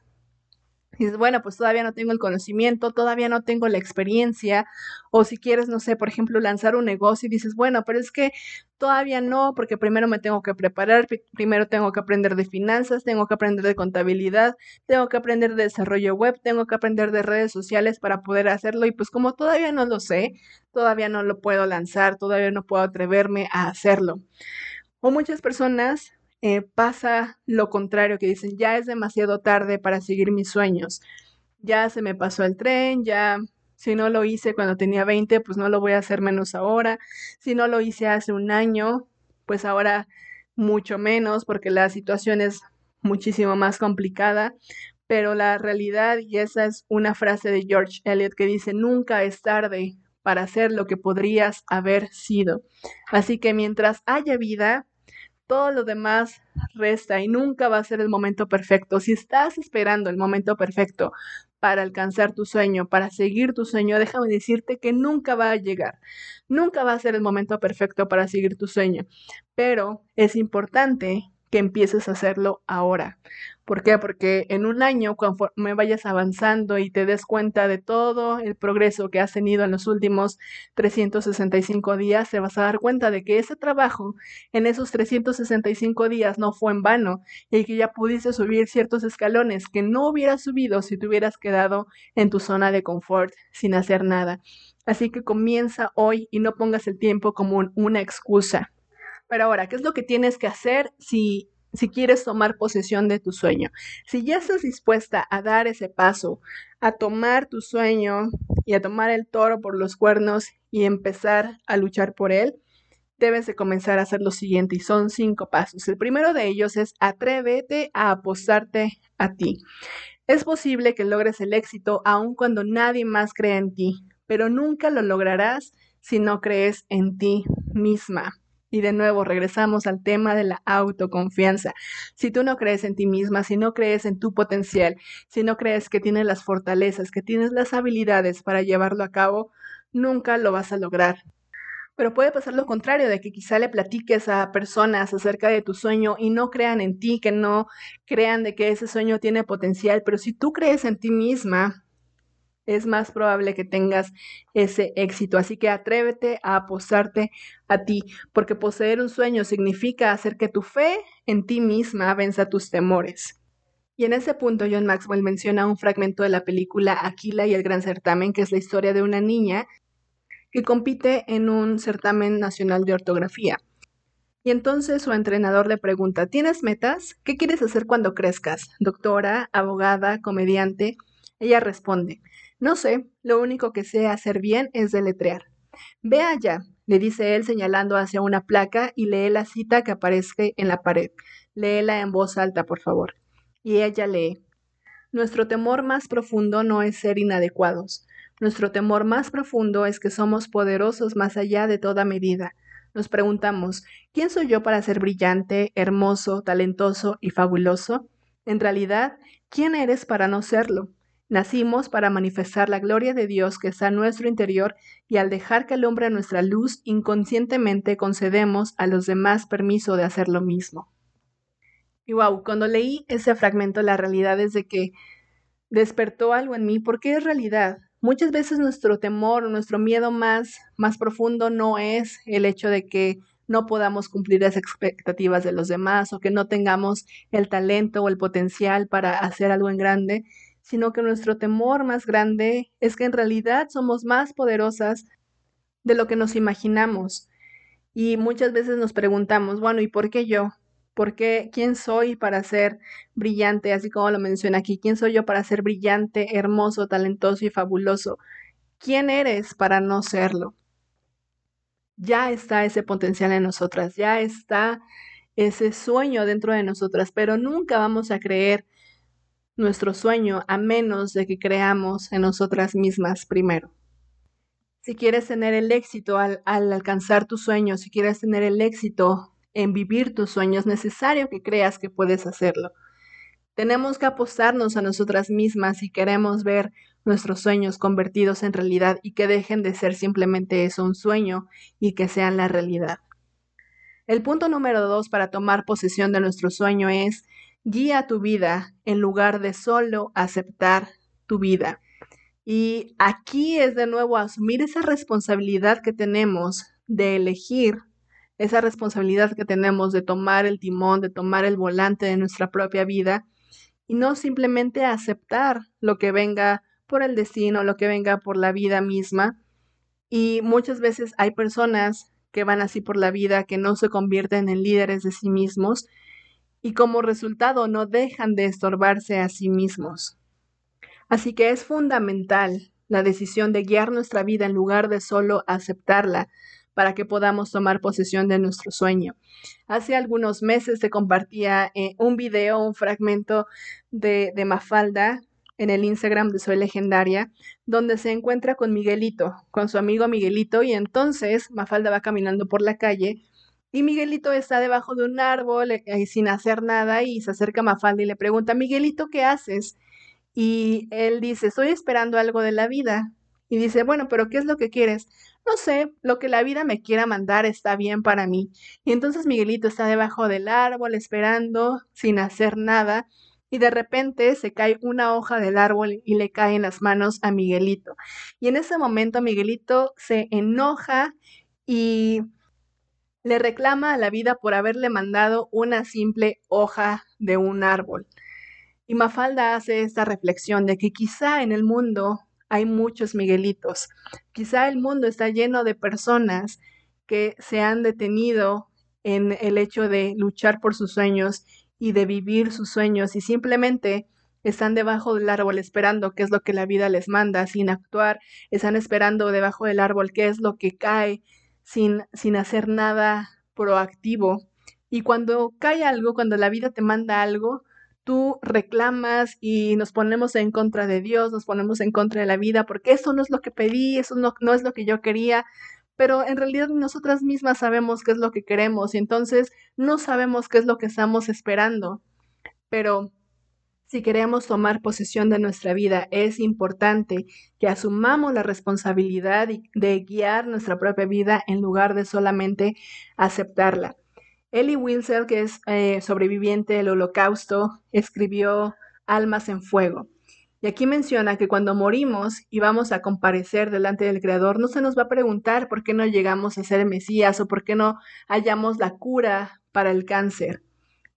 dices, bueno, pues todavía no tengo el conocimiento, todavía no tengo la experiencia, o si quieres, no sé, por ejemplo, lanzar un negocio y dices, bueno, pero es que todavía no, porque primero me tengo que preparar, primero tengo que aprender de finanzas, tengo que aprender de contabilidad, tengo que aprender de desarrollo web, tengo que aprender de redes sociales para poder hacerlo, y pues como todavía no lo sé, todavía no lo puedo lanzar, todavía no puedo atreverme a hacerlo. O muchas personas eh, pasa lo contrario, que dicen, ya es demasiado tarde para seguir mis sueños, ya se me pasó el tren, ya si no lo hice cuando tenía 20, pues no lo voy a hacer menos ahora, si no lo hice hace un año, pues ahora mucho menos, porque la situación es muchísimo más complicada, pero la realidad, y esa es una frase de George Eliot que dice, nunca es tarde para hacer lo que podrías haber sido. Así que mientras haya vida, todo lo demás resta y nunca va a ser el momento perfecto. Si estás esperando el momento perfecto para alcanzar tu sueño, para seguir tu sueño, déjame decirte que nunca va a llegar. Nunca va a ser el momento perfecto para seguir tu sueño, pero es importante que empieces a hacerlo ahora. ¿Por qué? Porque en un año, conforme vayas avanzando y te des cuenta de todo el progreso que has tenido en los últimos 365 días, te vas a dar cuenta de que ese trabajo en esos 365 días no fue en vano y que ya pudiste subir ciertos escalones que no hubieras subido si te hubieras quedado en tu zona de confort sin hacer nada. Así que comienza hoy y no pongas el tiempo como una excusa. Pero ahora, ¿qué es lo que tienes que hacer si, si quieres tomar posesión de tu sueño? Si ya estás dispuesta a dar ese paso, a tomar tu sueño y a tomar el toro por los cuernos y empezar a luchar por él, debes de comenzar a hacer lo siguiente y son cinco pasos. El primero de ellos es atrévete a apostarte a ti. Es posible que logres el éxito aun cuando nadie más cree en ti, pero nunca lo lograrás si no crees en ti misma. Y de nuevo regresamos al tema de la autoconfianza. Si tú no crees en ti misma, si no crees en tu potencial, si no crees que tienes las fortalezas, que tienes las habilidades para llevarlo a cabo, nunca lo vas a lograr. Pero puede pasar lo contrario, de que quizá le platiques a personas acerca de tu sueño y no crean en ti, que no crean de que ese sueño tiene potencial, pero si tú crees en ti misma, es más probable que tengas ese éxito. Así que atrévete a apostarte a ti, porque poseer un sueño significa hacer que tu fe en ti misma venza tus temores. Y en ese punto John Maxwell menciona un fragmento de la película Aquila y el Gran Certamen, que es la historia de una niña que compite en un certamen nacional de ortografía. Y entonces su entrenador le pregunta, ¿tienes metas? ¿Qué quieres hacer cuando crezcas? ¿Doctora? ¿Abogada? ¿Comediante? Ella responde, no sé, lo único que sé hacer bien es deletrear. Ve allá, le dice él señalando hacia una placa y lee la cita que aparece en la pared. Léela en voz alta, por favor. Y ella lee. Nuestro temor más profundo no es ser inadecuados. Nuestro temor más profundo es que somos poderosos más allá de toda medida. Nos preguntamos, ¿quién soy yo para ser brillante, hermoso, talentoso y fabuloso? En realidad, ¿quién eres para no serlo? Nacimos para manifestar la gloria de Dios que está en nuestro interior y al dejar que alumbre nuestra luz, inconscientemente concedemos a los demás permiso de hacer lo mismo. Y wow, cuando leí ese fragmento, la realidad es de que despertó algo en mí, porque es realidad. Muchas veces nuestro temor, nuestro miedo más, más profundo no es el hecho de que no podamos cumplir las expectativas de los demás o que no tengamos el talento o el potencial para hacer algo en grande, sino que nuestro temor más grande es que en realidad somos más poderosas de lo que nos imaginamos. Y muchas veces nos preguntamos, bueno, ¿y por qué yo? ¿Por qué? ¿Quién soy para ser brillante? Así como lo menciona aquí, ¿quién soy yo para ser brillante, hermoso, talentoso y fabuloso? ¿Quién eres para no serlo? Ya está ese potencial en nosotras, ya está ese sueño dentro de nosotras, pero nunca vamos a creer nuestro sueño a menos de que creamos en nosotras mismas primero. Si quieres tener el éxito al, alcanzar tus sueños, si quieres tener el éxito en vivir tus sueños, es necesario que creas que puedes hacerlo. Tenemos que apostarnos a nosotras mismas si queremos ver nuestros sueños convertidos en realidad y que dejen de ser simplemente eso, un sueño, y que sean la realidad. El punto número dos para tomar posesión de nuestro sueño es guía tu vida en lugar de solo aceptar tu vida. Y aquí es de nuevo asumir esa responsabilidad que tenemos de elegir, esa responsabilidad que tenemos de tomar el timón, de tomar el volante de nuestra propia vida y no simplemente aceptar lo que venga por el destino, lo que venga por la vida misma. Y muchas veces hay personas que van así por la vida, que no se convierten en líderes de sí mismos y como resultado no dejan de estorbarse a sí mismos. Así que es fundamental la decisión de guiar nuestra vida en lugar de solo aceptarla para que podamos tomar posesión de nuestro sueño. Hace algunos meses se compartía eh, un video, un fragmento de, de Mafalda en el Instagram de Soy Legendaria, donde se encuentra con Miguelito, con su amigo Miguelito, y entonces Mafalda va caminando por la calle y Miguelito está debajo de un árbol eh, sin hacer nada y se acerca a Mafalda y le pregunta, Miguelito, ¿qué haces? Y él dice, estoy esperando algo de la vida. Y dice, bueno, pero ¿qué es lo que quieres? No sé, lo que la vida me quiera mandar está bien para mí. Y entonces Miguelito está debajo del árbol esperando, sin hacer nada, y de repente se cae una hoja del árbol y le cae en las manos a Miguelito. Y en ese momento Miguelito se enoja y le reclama a la vida por haberle mandado una simple hoja de un árbol. Y Mafalda hace esta reflexión de que quizá en el mundo hay muchos Miguelitos, quizá el mundo está lleno de personas que se han detenido en el hecho de luchar por sus sueños y de vivir sus sueños y simplemente están debajo del árbol esperando qué es lo que la vida les manda sin actuar, están esperando debajo del árbol qué es lo que cae sin, sin hacer nada proactivo. Y cuando cae algo, cuando la vida te manda algo, tú reclamas y nos ponemos en contra de Dios, nos ponemos en contra de la vida, porque eso no es lo que pedí, eso no, no es lo que yo quería, pero en realidad nosotras mismas sabemos qué es lo que queremos y entonces no sabemos qué es lo que estamos esperando. Pero si queremos tomar posesión de nuestra vida, es importante que asumamos la responsabilidad de guiar nuestra propia vida en lugar de solamente aceptarla. Ellie Wilson, que es eh, sobreviviente del holocausto, escribió Almas en Fuego. Y aquí menciona que cuando morimos y vamos a comparecer delante del Creador, no se nos va a preguntar por qué no llegamos a ser Mesías o por qué no hallamos la cura para el cáncer.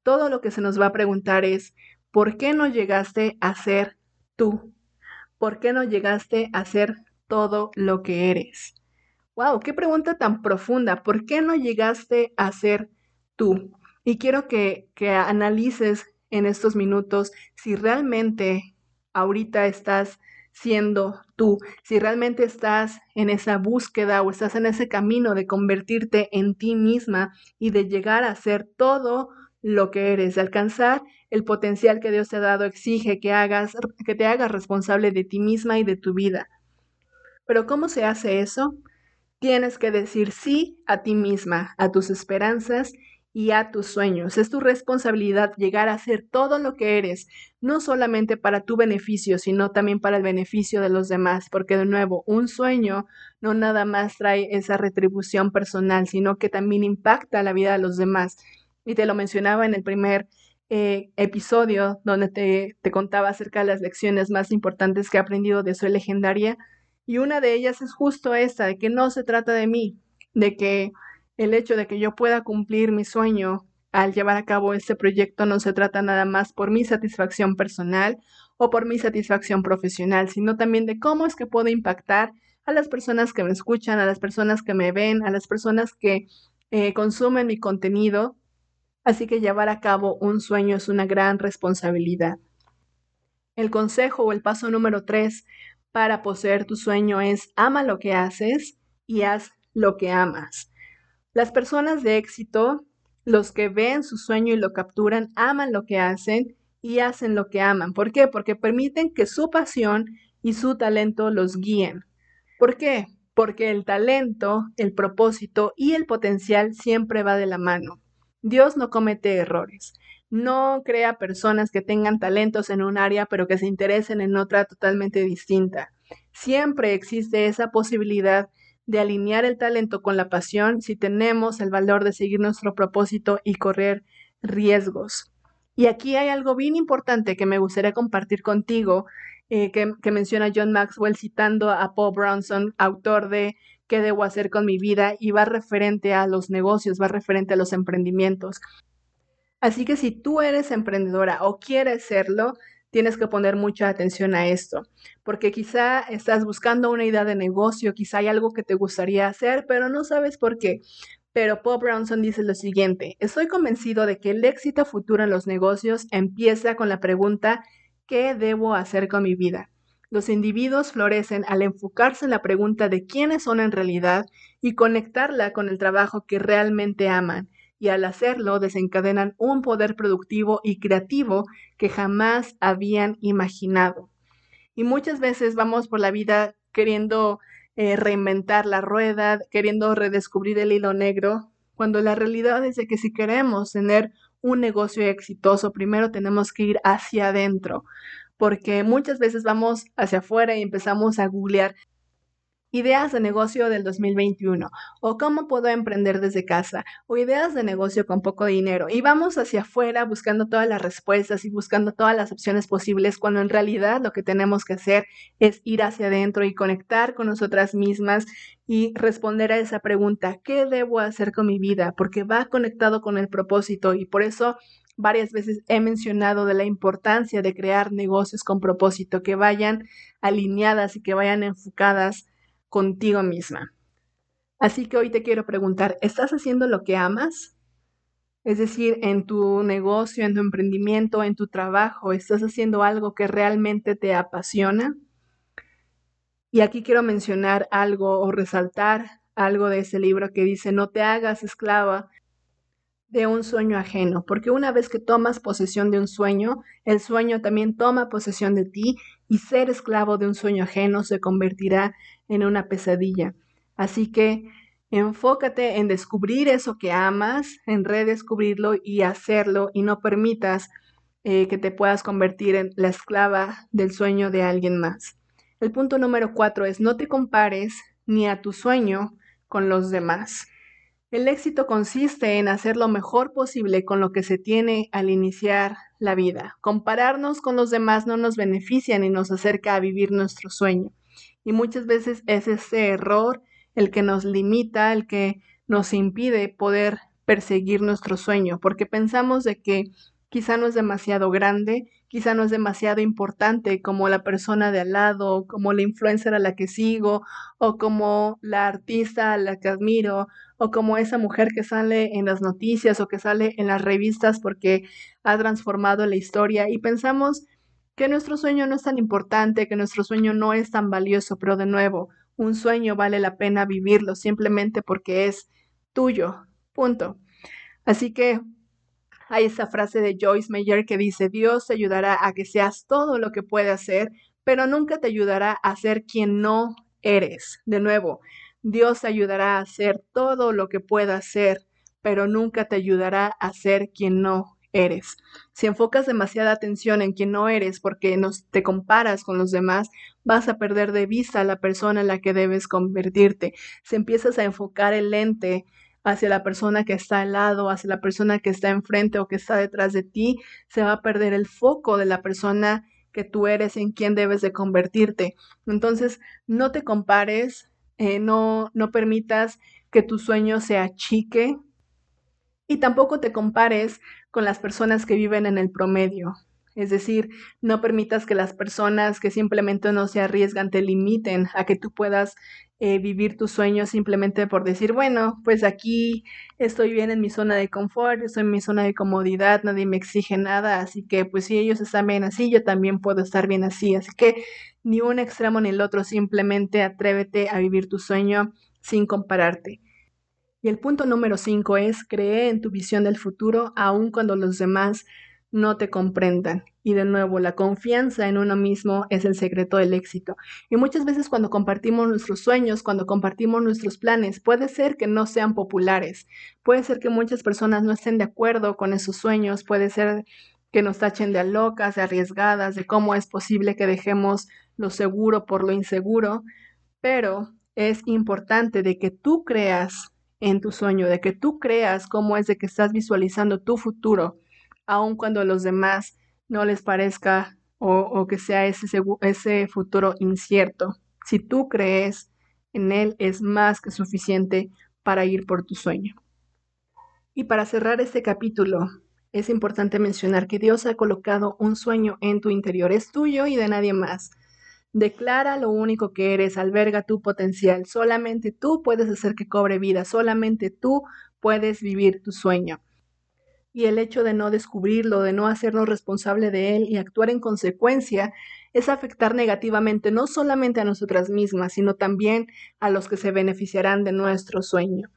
Todo lo que se nos va a preguntar es, ¿por qué no llegaste a ser tú? ¿Por qué no llegaste a ser todo lo que eres? ¡Wow! ¡Qué pregunta tan profunda! ¿Por qué no llegaste a ser tú? Y quiero que, que analices en estos minutos si realmente ahorita estás siendo tú, si realmente estás en esa búsqueda o estás en ese camino de convertirte en ti misma y de llegar a ser todo lo que eres, de alcanzar el potencial que Dios te ha dado, exige que hagas, que te hagas responsable de ti misma y de tu vida. Pero ¿cómo se hace eso? Tienes que decir sí a ti misma, a tus esperanzas y a tus sueños. Es tu responsabilidad llegar a ser todo lo que eres, no solamente para tu beneficio, sino también para el beneficio de los demás, porque de nuevo, un sueño no nada más trae esa retribución personal, sino que también impacta la vida de los demás y te lo mencionaba en el primer eh, episodio donde te, te, contaba acerca de las lecciones más importantes que he aprendido de Soy Legendaria. Y una de ellas es justo esta, de que no se trata de mí, de que el hecho de que yo pueda cumplir mi sueño al llevar a cabo este proyecto no se trata nada más por mi satisfacción personal o por mi satisfacción profesional, sino también de cómo es que puedo impactar a las personas que me escuchan, a las personas que me ven, a las personas que eh, consumen mi contenido. Así que llevar a cabo un sueño es una gran responsabilidad. El consejo o el paso número tres para poseer tu sueño es ama lo que haces y haz lo que amas. Las personas de éxito, los que ven su sueño y lo capturan, aman lo que hacen y hacen lo que aman. ¿Por qué? Porque permiten que su pasión y su talento los guíen. ¿Por qué? Porque el talento, el propósito y el potencial siempre va de la mano. Dios no comete errores. No crea personas que tengan talentos en un área pero que se interesen en otra totalmente distinta. Siempre existe esa posibilidad de alinear el talento con la pasión si tenemos el valor de seguir nuestro propósito y correr riesgos. Y aquí hay algo bien importante que me gustaría compartir contigo, eh, que, que menciona John Maxwell citando a Paul Bronson, autor de ¿Qué debo hacer con mi vida? y va referente a los negocios, va referente a los emprendimientos. Así que si tú eres emprendedora o quieres serlo, tienes que poner mucha atención a esto, porque quizá estás buscando una idea de negocio, quizá hay algo que te gustaría hacer, pero no sabes por qué. Pero Paul Brownson dice lo siguiente, estoy convencido de que el éxito futuro en los negocios empieza con la pregunta, ¿qué debo hacer con mi vida? Los individuos florecen al enfocarse en la pregunta de quiénes son en realidad y conectarla con el trabajo que realmente aman y al hacerlo desencadenan un poder productivo y creativo que jamás habían imaginado. Y muchas veces vamos por la vida queriendo eh, reinventar la rueda, queriendo redescubrir el hilo negro, cuando la realidad es de que si queremos tener un negocio exitoso, primero tenemos que ir hacia adentro, porque muchas veces vamos hacia afuera y empezamos a googlear Ideas de negocio del 2021 o cómo puedo emprender desde casa o ideas de negocio con poco dinero y vamos hacia afuera buscando todas las respuestas y buscando todas las opciones posibles cuando en realidad lo que tenemos que hacer es ir hacia adentro y conectar con nosotras mismas y responder a esa pregunta, ¿qué debo hacer con mi vida? Porque va conectado con el propósito y por eso varias veces he mencionado de la importancia de crear negocios con propósito, que vayan alineadas y que vayan enfocadas contigo misma. Así que hoy te quiero preguntar, ¿estás haciendo lo que amas? Es decir, en tu negocio, en tu emprendimiento, en tu trabajo, ¿estás haciendo algo que realmente te apasiona? Y aquí quiero mencionar algo o resaltar algo de ese libro que dice, no te hagas esclava de un sueño ajeno, porque una vez que tomas posesión de un sueño, el sueño también toma posesión de ti y ser esclavo de un sueño ajeno se convertirá en una pesadilla. Así que enfócate en descubrir eso que amas, en redescubrirlo y hacerlo y no permitas eh, que te puedas convertir en la esclava del sueño de alguien más. El punto número cuatro es no te compares ni a tu sueño con los demás. El éxito consiste en hacer lo mejor posible con lo que se tiene al iniciar la vida. Compararnos con los demás no nos beneficia ni nos acerca a vivir nuestro sueño. Y muchas veces es ese error el que nos limita, el que nos impide poder perseguir nuestro sueño, porque pensamos de que quizá no es demasiado grande, quizá no es demasiado importante como la persona de al lado, como la influencer a la que sigo, o como la artista a la que admiro, o como esa mujer que sale en las noticias o que sale en las revistas porque ha transformado la historia y pensamos que nuestro sueño no es tan importante, que nuestro sueño no es tan valioso, pero de nuevo, un sueño vale la pena vivirlo simplemente porque es tuyo. Punto. Así que hay esa frase de Joyce Meyer que dice, Dios te ayudará a que seas todo lo que puede hacer, pero nunca te ayudará a ser quien no eres. De nuevo, Dios te ayudará a hacer todo lo que pueda hacer, pero nunca te ayudará a ser quien no eres. Si enfocas demasiada atención en quien no eres porque nos, te comparas con los demás, vas a perder de vista a la persona en la que debes convertirte. Si empiezas a enfocar el lente hacia la persona que está al lado, hacia la persona que está enfrente o que está detrás de ti, se va a perder el foco de la persona que tú eres en quien debes de convertirte. Entonces, no te compares, eh, no, no permitas que tu sueño se achique y tampoco te compares con las personas que viven en el promedio. Es decir, no permitas que las personas que simplemente no se arriesgan te limiten a que tú puedas eh, vivir tus sueños simplemente por decir, bueno, pues aquí estoy bien en mi zona de confort, estoy en mi zona de comodidad, nadie me exige nada, así que pues si ellos están bien así, yo también puedo estar bien así. Así que ni un extremo ni el otro, simplemente atrévete a vivir tu sueño sin compararte. Y el punto número cinco es cree en tu visión del futuro aun cuando los demás no te comprendan. Y de nuevo, la confianza en uno mismo es el secreto del éxito. Y muchas veces cuando compartimos nuestros sueños, cuando compartimos nuestros planes, puede ser que no sean populares, puede ser que muchas personas no estén de acuerdo con esos sueños, puede ser que nos tachen de locas, de arriesgadas, de cómo es posible que dejemos lo seguro por lo inseguro, pero es importante de que tú creas en tu sueño, de que tú creas cómo es de que estás visualizando tu futuro aun cuando a los demás no les parezca o, que sea ese, ese futuro incierto. Si tú crees en él, es más que suficiente para ir por tu sueño. Y para cerrar este capítulo, es importante mencionar que Dios ha colocado un sueño en tu interior, es tuyo y de nadie más. Declara lo único que eres, alberga tu potencial. Solamente tú puedes hacer que cobre vida, solamente tú puedes vivir tu sueño y el hecho de no descubrirlo, de no hacernos responsable de él y actuar en consecuencia, es afectar negativamente no solamente a nosotras mismas, sino también a los que se beneficiarán de nuestro sueño.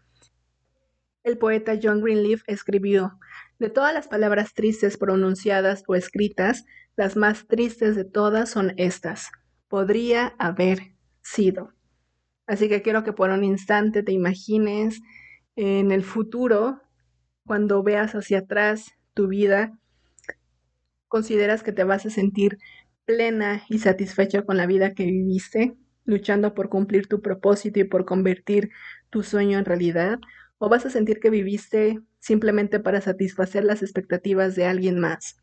El poeta John Greenleaf escribió, de todas las palabras tristes pronunciadas o escritas, las más tristes de todas son estas. Podría haber sido. Así que quiero que por un instante te imagines en el futuro cuando veas hacia atrás tu vida, consideras que te vas a sentir plena y satisfecha con la vida que viviste, luchando por cumplir tu propósito y por convertir tu sueño en realidad, o vas a sentir que viviste simplemente para satisfacer las expectativas de alguien más.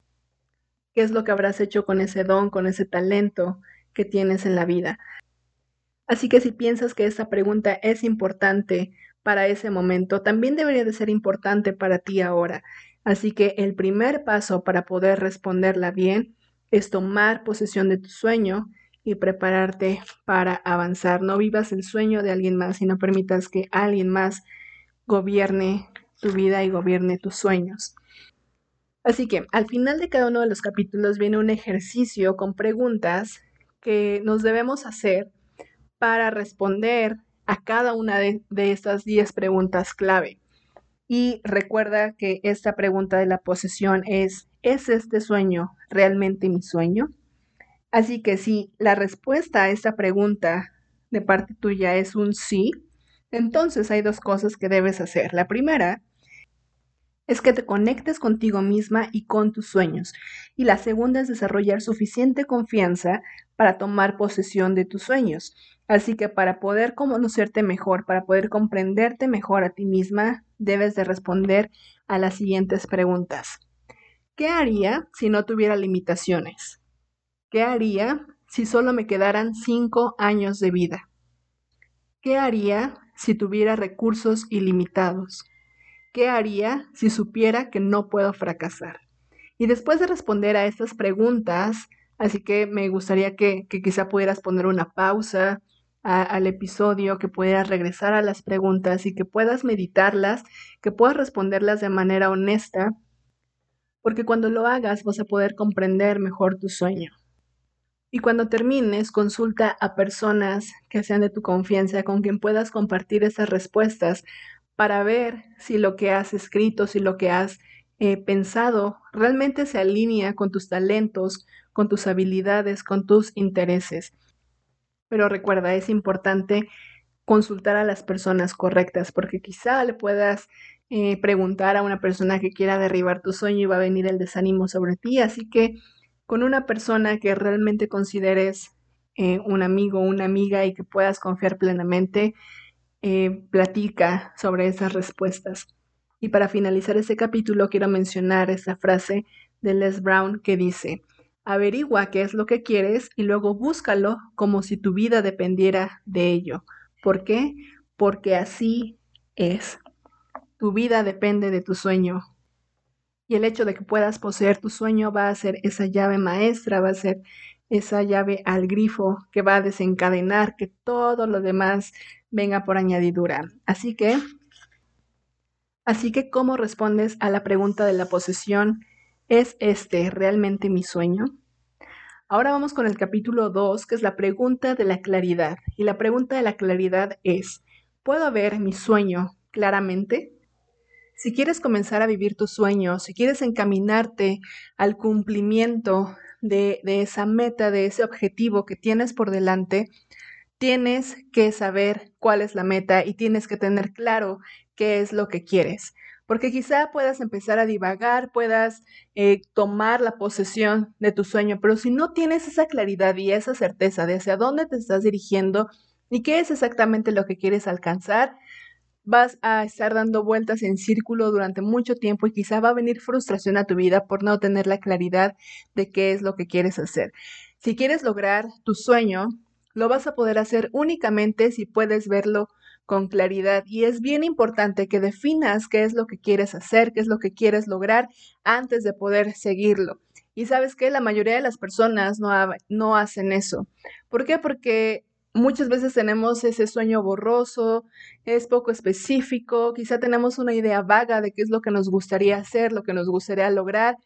¿Qué es lo que habrás hecho con ese don, con ese talento que tienes en la vida? Así que si piensas que esta pregunta es importante para ese momento también debería de ser importante para ti ahora. Así que el primer paso para poder responderla bien es tomar posesión de tu sueño y prepararte para avanzar. No vivas el sueño de alguien más y no permitas que alguien más gobierne tu vida y gobierne tus sueños. Así que al final de cada uno de los capítulos viene un ejercicio con preguntas que nos debemos hacer para responder a cada una de, estas 10 preguntas clave. Y recuerda que esta pregunta de la posesión es, ¿es este sueño realmente mi sueño? Así que si la respuesta a esta pregunta de parte tuya es un sí, entonces hay dos cosas que debes hacer. La primera es que te conectes contigo misma y con tus sueños. Y la segunda es desarrollar suficiente confianza para tomar posesión de tus sueños. Así que para poder conocerte mejor, para poder comprenderte mejor a ti misma, debes de responder a las siguientes preguntas. ¿Qué haría si no tuviera limitaciones? ¿Qué haría si solo me quedaran cinco años de vida? ¿Qué haría si tuviera recursos ilimitados? ¿Qué haría si supiera que no puedo fracasar? Y después de responder a estas preguntas, así que me gustaría que, quizá pudieras poner una pausa, al episodio, que puedas regresar a las preguntas y que puedas meditarlas, que puedas responderlas de manera honesta, porque cuando lo hagas vas a poder comprender mejor tu sueño. Y cuando termines, consulta a personas que sean de tu confianza, con quien puedas compartir esas respuestas para ver si lo que has escrito, si lo que has eh, pensado realmente se alinea con tus talentos, con tus habilidades, con tus intereses. Pero recuerda, es importante consultar a las personas correctas, porque quizá le puedas eh, preguntar a una persona que quiera derribar tu sueño y va a venir el desánimo sobre ti. Así que con una persona que realmente consideres eh, un amigo una amiga y que puedas confiar plenamente, eh, platica sobre esas respuestas. Y para finalizar este capítulo quiero mencionar esa frase de Les Brown que dice, Averigua qué es lo que quieres y luego búscalo como si tu vida dependiera de ello. ¿Por qué? Porque así es. Tu vida depende de tu sueño. Y el hecho de que puedas poseer tu sueño va a ser esa llave maestra, va a ser esa llave al grifo que va a desencadenar que todo lo demás venga por añadidura. Así que, así que, ¿cómo respondes a la pregunta de la posesión? ¿Es este realmente mi sueño? Ahora vamos con el capítulo 2, que es la pregunta de la claridad. Y la pregunta de la claridad es, ¿puedo ver mi sueño claramente? Si quieres comenzar a vivir tu sueño, si quieres encaminarte al cumplimiento de, de esa meta, de ese objetivo que tienes por delante, tienes que saber cuál es la meta y tienes que tener claro qué es lo que quieres. Porque quizá puedas empezar a divagar, puedas eh, tomar la posesión de tu sueño, pero si no tienes esa claridad y esa certeza de hacia dónde te estás dirigiendo y qué es exactamente lo que quieres alcanzar, vas a estar dando vueltas en círculo durante mucho tiempo y quizá va a venir frustración a tu vida por no tener la claridad de qué es lo que quieres hacer. Si quieres lograr tu sueño, lo vas a poder hacer únicamente si puedes verlo con claridad y es bien importante que definas qué es lo que quieres hacer, qué es lo que quieres lograr antes de poder seguirlo. Y sabes que la mayoría de las personas no, no hacen eso. ¿Por qué? Porque muchas veces tenemos ese sueño borroso, es poco específico, quizá tenemos una idea vaga de qué es lo que nos gustaría hacer, lo que nos gustaría lograr,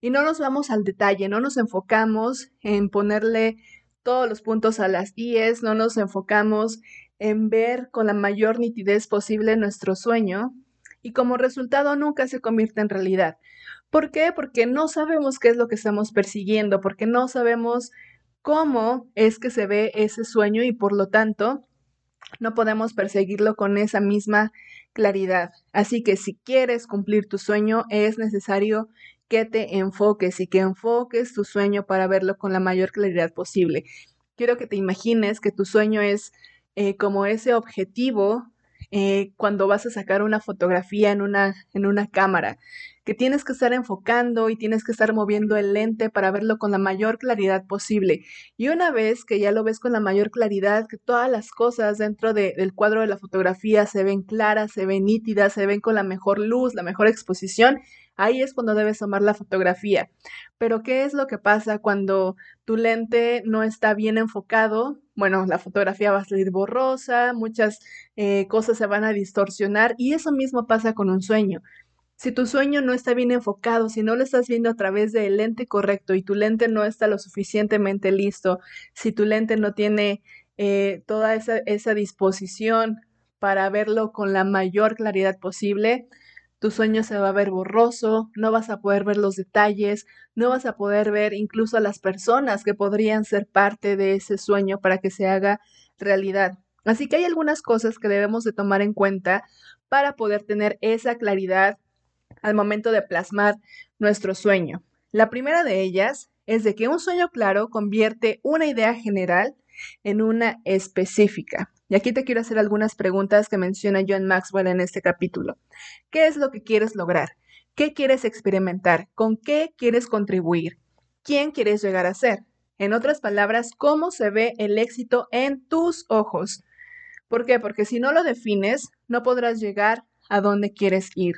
y no nos vamos al detalle, no nos enfocamos en ponerle todos los puntos a las IES, no nos enfocamos en ver con la mayor nitidez posible nuestro sueño y como resultado nunca se convierte en realidad. ¿Por qué? Porque no sabemos qué es lo que estamos persiguiendo, porque no sabemos cómo es que se ve ese sueño y por lo tanto no podemos perseguirlo con esa misma claridad. Así que si quieres cumplir tu sueño es necesario que te enfoques y que enfoques tu sueño para verlo con la mayor claridad posible. Quiero que te imagines que tu sueño es eh, como ese objetivo eh, cuando vas a sacar una fotografía en una, en una cámara que tienes que estar enfocando y tienes que estar moviendo el lente para verlo con la mayor claridad posible. Y una vez que ya lo ves con la mayor claridad, que todas las cosas dentro del cuadro de la fotografía se ven claras, se ven nítidas, se ven con la mejor luz, la mejor exposición, ahí es cuando debes tomar la fotografía. Pero ¿qué es lo que pasa cuando tu lente no está bien enfocado? Bueno, la fotografía va a salir borrosa, muchas eh, cosas se van a distorsionar y eso mismo pasa con un sueño. Si tu sueño no está bien enfocado, si no lo estás viendo a través del lente correcto y tu lente no está lo suficientemente listo, si tu lente no tiene eh, toda esa, esa disposición para verlo con la mayor claridad posible, tu sueño se va a ver borroso, no vas a poder ver los detalles, no vas a poder ver incluso a las personas que podrían ser parte de ese sueño para que se haga realidad. Así que hay algunas cosas que debemos de tomar en cuenta para poder tener esa claridad al momento de plasmar nuestro sueño. La primera de ellas es de que un sueño claro convierte una idea general en una específica. Y aquí te quiero hacer algunas preguntas que menciona John Maxwell en este capítulo. ¿Qué es lo que quieres lograr? ¿Qué quieres experimentar? ¿Con qué quieres contribuir? ¿Quién quieres llegar a ser? En otras palabras, ¿cómo se ve el éxito en tus ojos? ¿Por qué? Porque si no lo defines, no podrás llegar a donde quieres ir.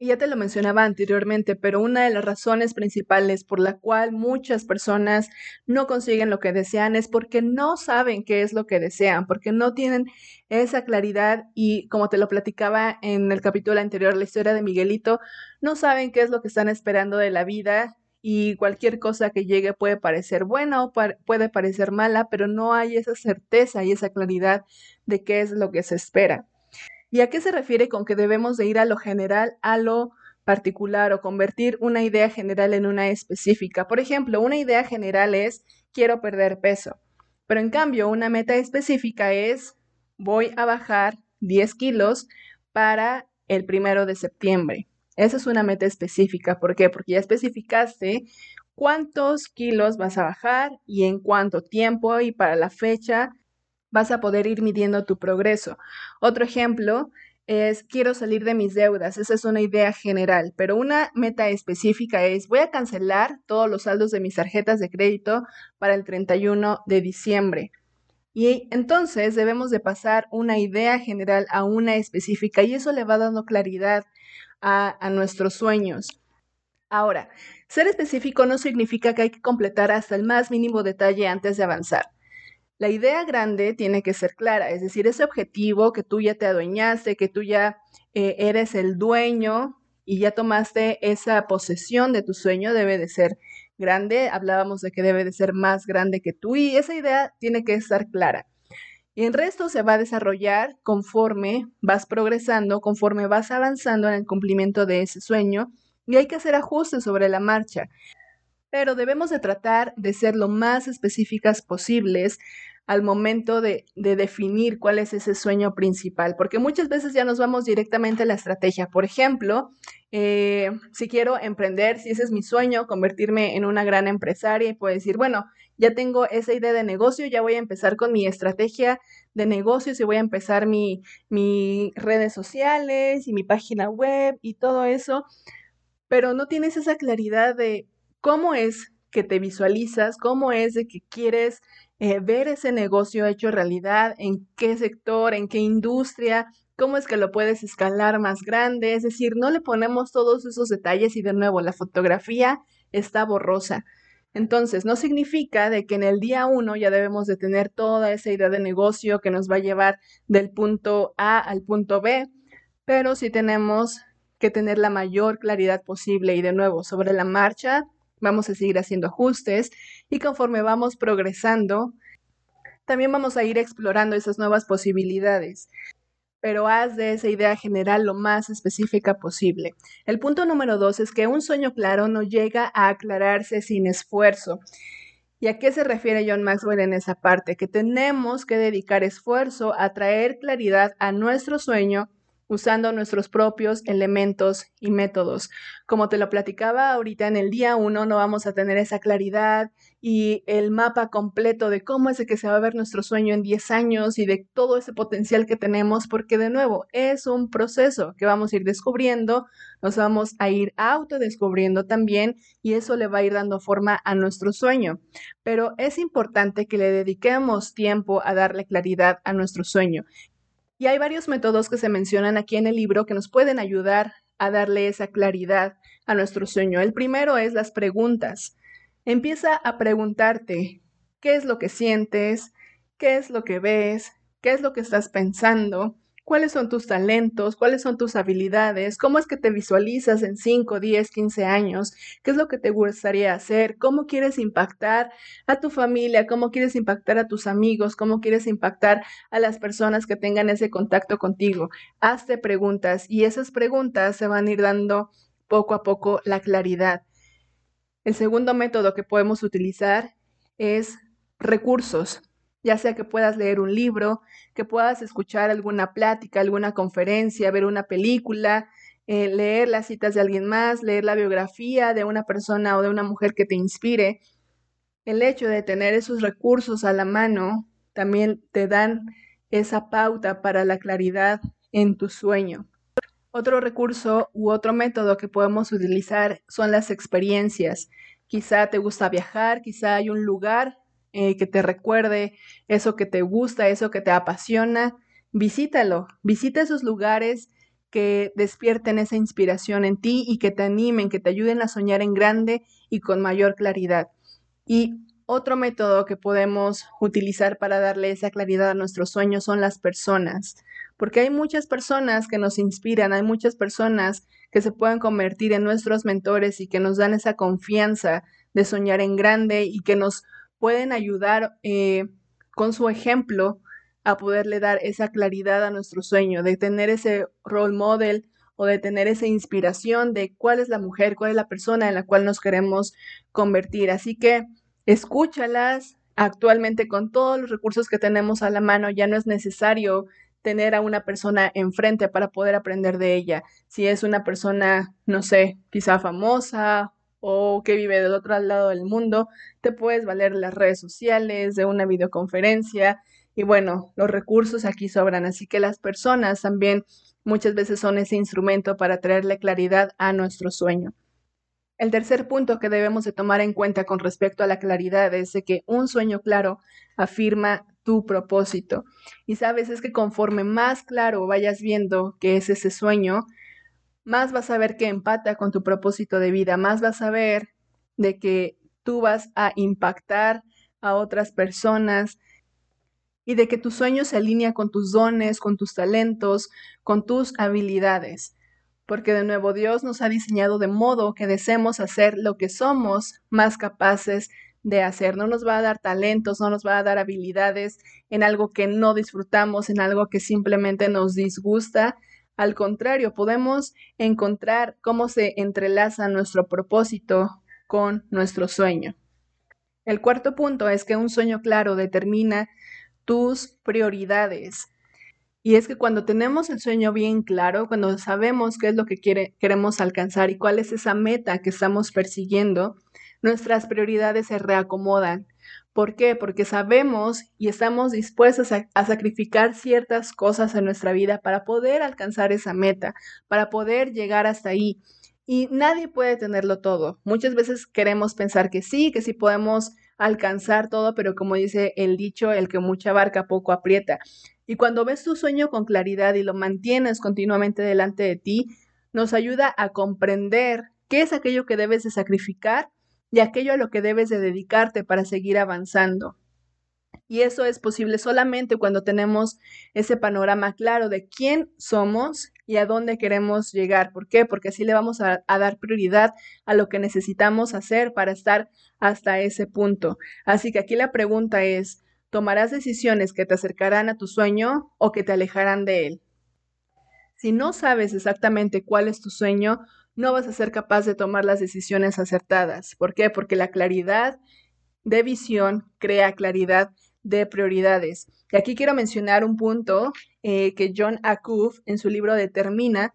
Y ya te lo mencionaba anteriormente, pero una de las razones principales por la cual muchas personas no consiguen lo que desean es porque no saben qué es lo que desean, porque no tienen esa claridad y como te lo platicaba en el capítulo anterior, la historia de Miguelito, no saben qué es lo que están esperando de la vida y cualquier cosa que llegue puede parecer buena o puede parecer mala, pero no hay esa certeza y esa claridad de qué es lo que se espera. ¿Y a qué se refiere con que debemos de ir a lo general a lo particular o convertir una idea general en una específica? Por ejemplo, una idea general es quiero perder peso, pero en cambio una meta específica es voy a bajar 10 kilos para el primero de septiembre. Esa es una meta específica. ¿Por qué? Porque ya especificaste cuántos kilos vas a bajar y en cuánto tiempo y para la fecha vas a poder ir midiendo tu progreso. Otro ejemplo es quiero salir de mis deudas. Esa es una idea general, pero una meta específica es voy a cancelar todos los saldos de mis tarjetas de crédito para el 31 de diciembre. Y entonces debemos de pasar una idea general a una específica y eso le va dando claridad a, a nuestros sueños. Ahora, ser específico no significa que hay que completar hasta el más mínimo detalle antes de avanzar. La idea grande tiene que ser clara, es decir, ese objetivo que tú ya te adueñaste, que tú ya eh, eres el dueño y ya tomaste esa posesión de tu sueño, debe de ser grande. Hablábamos de que debe de ser más grande que tú y esa idea tiene que estar clara. Y el resto se va a desarrollar conforme vas progresando, conforme vas avanzando en el cumplimiento de ese sueño y hay que hacer ajustes sobre la marcha. Pero debemos de tratar de ser lo más específicas posibles al momento de, definir cuál es ese sueño principal, porque muchas veces ya nos vamos directamente a la estrategia. Por ejemplo, eh, si quiero emprender, si ese es mi sueño, convertirme en una gran empresaria y puedo decir, bueno, ya tengo esa idea de negocio, ya voy a empezar con mi estrategia de negocios y voy a empezar mi, mi redes sociales y mi página web y todo eso, pero no tienes esa claridad de cómo es que te visualizas, cómo es de que quieres eh, ver ese negocio hecho realidad, en qué sector, en qué industria, cómo es que lo puedes escalar más grande, es decir, no le ponemos todos esos detalles y de nuevo la fotografía está borrosa. Entonces, no significa de que en el día uno ya debemos de tener toda esa idea de negocio que nos va a llevar del punto A al punto B, pero sí tenemos que tener la mayor claridad posible y de nuevo sobre la marcha vamos a seguir haciendo ajustes y conforme vamos progresando, también vamos a ir explorando esas nuevas posibilidades. Pero haz de esa idea general lo más específica posible. El punto número dos es que un sueño claro no llega a aclararse sin esfuerzo. ¿Y a qué se refiere John Maxwell en esa parte? Que tenemos que dedicar esfuerzo a traer claridad a nuestro sueño usando nuestros propios elementos y métodos. Como te lo platicaba ahorita, en el día uno no vamos a tener esa claridad y el mapa completo de cómo es que se va a ver nuestro sueño en 10 años y de todo ese potencial que tenemos, porque de nuevo es un proceso que vamos a ir descubriendo, nos vamos a ir autodescubriendo también y eso le va a ir dando forma a nuestro sueño. Pero es importante que le dediquemos tiempo a darle claridad a nuestro sueño y hay varios métodos que se mencionan aquí en el libro que nos pueden ayudar a darle esa claridad a nuestro sueño. El primero es las preguntas. Empieza a preguntarte qué es lo que sientes, qué es lo que ves, qué es lo que estás pensando, cuáles son tus talentos, cuáles son tus habilidades, cómo es que te visualizas en 5, 10, 15 años, qué es lo que te gustaría hacer, cómo quieres impactar a tu familia, cómo quieres impactar a tus amigos, cómo quieres impactar a las personas que tengan ese contacto contigo. Hazte preguntas y esas preguntas se van a ir dando poco a poco la claridad. El segundo método que podemos utilizar es recursos ya sea que puedas leer un libro, que puedas escuchar alguna plática, alguna conferencia, ver una película, eh, leer las citas de alguien más, leer la biografía de una persona o de una mujer que te inspire. El hecho de tener esos recursos a la mano también te dan esa pauta para la claridad en tu sueño. Otro recurso u otro método que podemos utilizar son las experiencias. Quizá te gusta viajar, quizá hay un lugar eh, que te recuerde eso que te gusta, eso que te apasiona, visítalo, visita esos lugares que despierten esa inspiración en ti y que te animen, que te ayuden a soñar en grande y con mayor claridad. Y otro método que podemos utilizar para darle esa claridad a nuestros sueños son las personas, porque hay muchas personas que nos inspiran, hay muchas personas que se pueden convertir en nuestros mentores y que nos dan esa confianza de soñar en grande y que nos pueden ayudar eh, con su ejemplo a poderle dar esa claridad a nuestro sueño, de tener ese role model o de tener esa inspiración de cuál es la mujer, cuál es la persona en la cual nos queremos convertir. Así que escúchalas. Actualmente con todos los recursos que tenemos a la mano ya no es necesario tener a una persona enfrente para poder aprender de ella. Si es una persona, no sé, quizá famosa o que vive del otro lado del mundo, te puedes valer las redes sociales, de una videoconferencia y bueno, los recursos aquí sobran, así que las personas también muchas veces son ese instrumento para traerle claridad a nuestro sueño. El tercer punto que debemos de tomar en cuenta con respecto a la claridad es de que un sueño claro afirma tu propósito. Y sabes, es que conforme más claro vayas viendo que es ese sueño, más vas a ver que empata con tu propósito de vida, más vas a ver de que tú vas a impactar a otras personas y de que tu sueño se alinea con tus dones, con tus talentos, con tus habilidades porque de nuevo Dios nos ha diseñado de modo que deseemos hacer lo que somos más capaces de hacer. No nos va a dar talentos, no nos va a dar habilidades en algo que no disfrutamos, en algo que simplemente nos disgusta. Al contrario, podemos encontrar cómo se entrelaza nuestro propósito con nuestro sueño. El cuarto punto es que un sueño claro determina tus prioridades. Y es que cuando tenemos el sueño bien claro, cuando sabemos qué es lo que queremos alcanzar y cuál es esa meta que estamos persiguiendo, nuestras prioridades se reacomodan. ¿Por qué? Porque sabemos y estamos dispuestos a, a, sacrificar ciertas cosas en nuestra vida para poder alcanzar esa meta, para poder llegar hasta ahí. Y nadie puede tenerlo todo. Muchas veces queremos pensar que sí, que sí podemos alcanzar todo, pero como dice el dicho, el que mucha barca poco aprieta. Y cuando ves tu sueño con claridad y lo mantienes continuamente delante de ti, nos ayuda a comprender qué es aquello que debes de sacrificar y aquello a lo que debes de dedicarte para seguir avanzando. Y eso es posible solamente cuando tenemos ese panorama claro de quién somos y a dónde queremos llegar. ¿Por qué? Porque así le vamos a, dar prioridad a lo que necesitamos hacer para estar hasta ese punto. Así que aquí la pregunta es, tomarás decisiones que te acercarán a tu sueño o que te alejarán de él. Si no sabes exactamente cuál es tu sueño, no vas a ser capaz de tomar las decisiones acertadas. ¿Por qué? Porque la claridad de visión crea claridad de prioridades. Y aquí quiero mencionar un punto eh, que John Acuff en su libro Determina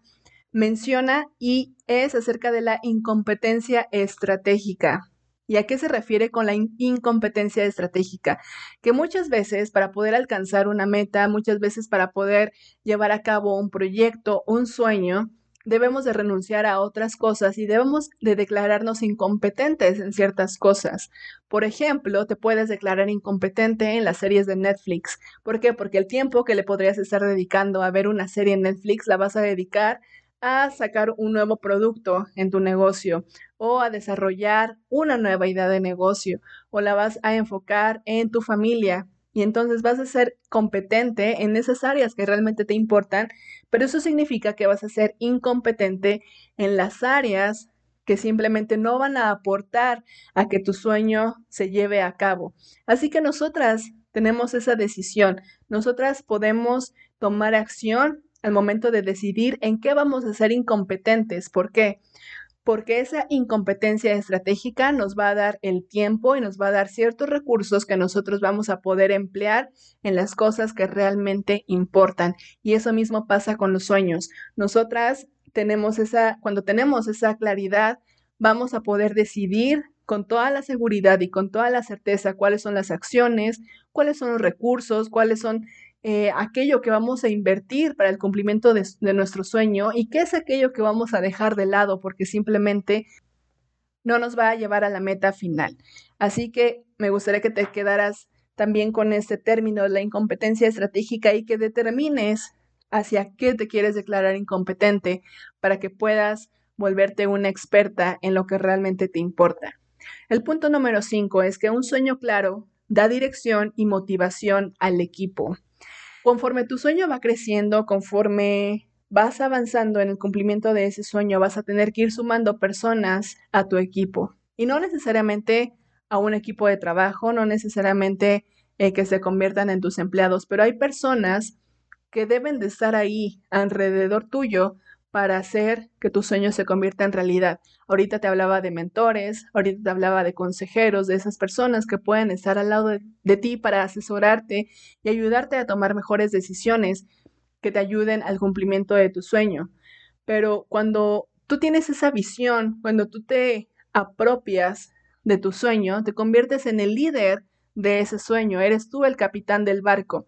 menciona y es acerca de la incompetencia estratégica. ¿Y a qué se refiere con la incompetencia estratégica? Que muchas veces para poder alcanzar una meta, muchas veces para poder llevar a cabo un proyecto, un sueño, debemos de renunciar a otras cosas y debemos de declararnos incompetentes en ciertas cosas. Por ejemplo, te puedes declarar incompetente en las series de Netflix. ¿Por qué? Porque el tiempo que le podrías estar dedicando a ver una serie en Netflix la vas a dedicar a sacar un nuevo producto en tu negocio o a desarrollar una nueva idea de negocio o la vas a enfocar en tu familia y entonces vas a ser competente en esas áreas que realmente te importan, pero eso significa que vas a ser incompetente en las áreas que simplemente no van a aportar a que tu sueño se lleve a cabo. Así que nosotras tenemos esa decisión, nosotras podemos tomar acción al momento de decidir en qué vamos a ser incompetentes. ¿Por qué? Porque esa incompetencia estratégica nos va a dar el tiempo y nos va a dar ciertos recursos que nosotros vamos a poder emplear en las cosas que realmente importan. Y eso mismo pasa con los sueños. Nosotras tenemos esa, cuando tenemos esa claridad, vamos a poder decidir con toda la seguridad y con toda la certeza cuáles son las acciones, cuáles son los recursos, cuáles son eh, aquello que vamos a invertir para el cumplimiento de, de nuestro sueño y qué es aquello que vamos a dejar de lado porque simplemente no nos va a llevar a la meta final. Así que me gustaría que te quedaras también con este término, la incompetencia estratégica, y que determines hacia qué te quieres declarar incompetente para que puedas volverte una experta en lo que realmente te importa. El punto número cinco es que un sueño claro da dirección y motivación al equipo. Conforme tu sueño va creciendo, conforme vas avanzando en el cumplimiento de ese sueño, vas a tener que ir sumando personas a tu equipo. Y no necesariamente a un equipo de trabajo, no necesariamente eh, que se conviertan en tus empleados, pero hay personas que deben de estar ahí alrededor tuyo para hacer que tu sueño se convierta en realidad. Ahorita te hablaba de mentores, ahorita te hablaba de consejeros, de esas personas que pueden estar al lado de, de, ti para asesorarte y ayudarte a tomar mejores decisiones que te ayuden al cumplimiento de tu sueño. Pero cuando tú tienes esa visión, cuando tú te apropias de tu sueño, te conviertes en el líder de ese sueño, eres tú el capitán del barco.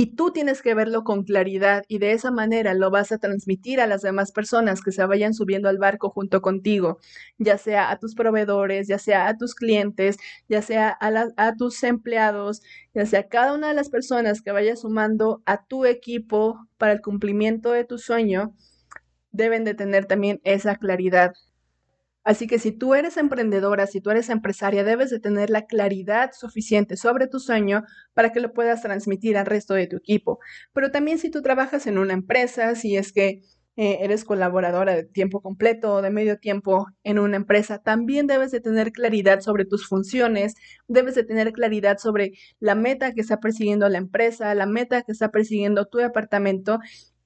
Y tú tienes que verlo con claridad y de esa manera lo vas a transmitir a las demás personas que se vayan subiendo al barco junto contigo, ya sea a tus proveedores, ya sea a tus clientes, ya sea a, a tus empleados, ya sea cada una de las personas que vaya sumando a tu equipo para el cumplimiento de tu sueño, deben de tener también esa claridad Así que si tú eres emprendedora, si tú eres empresaria, debes de tener la claridad suficiente sobre tu sueño para que lo puedas transmitir al resto de tu equipo. Pero también si tú trabajas en una empresa, si es que eh, eres colaboradora de tiempo completo o de medio tiempo en una empresa, también debes de tener claridad sobre tus funciones, debes de tener claridad sobre la meta que está persiguiendo la empresa, la meta que está persiguiendo tu departamento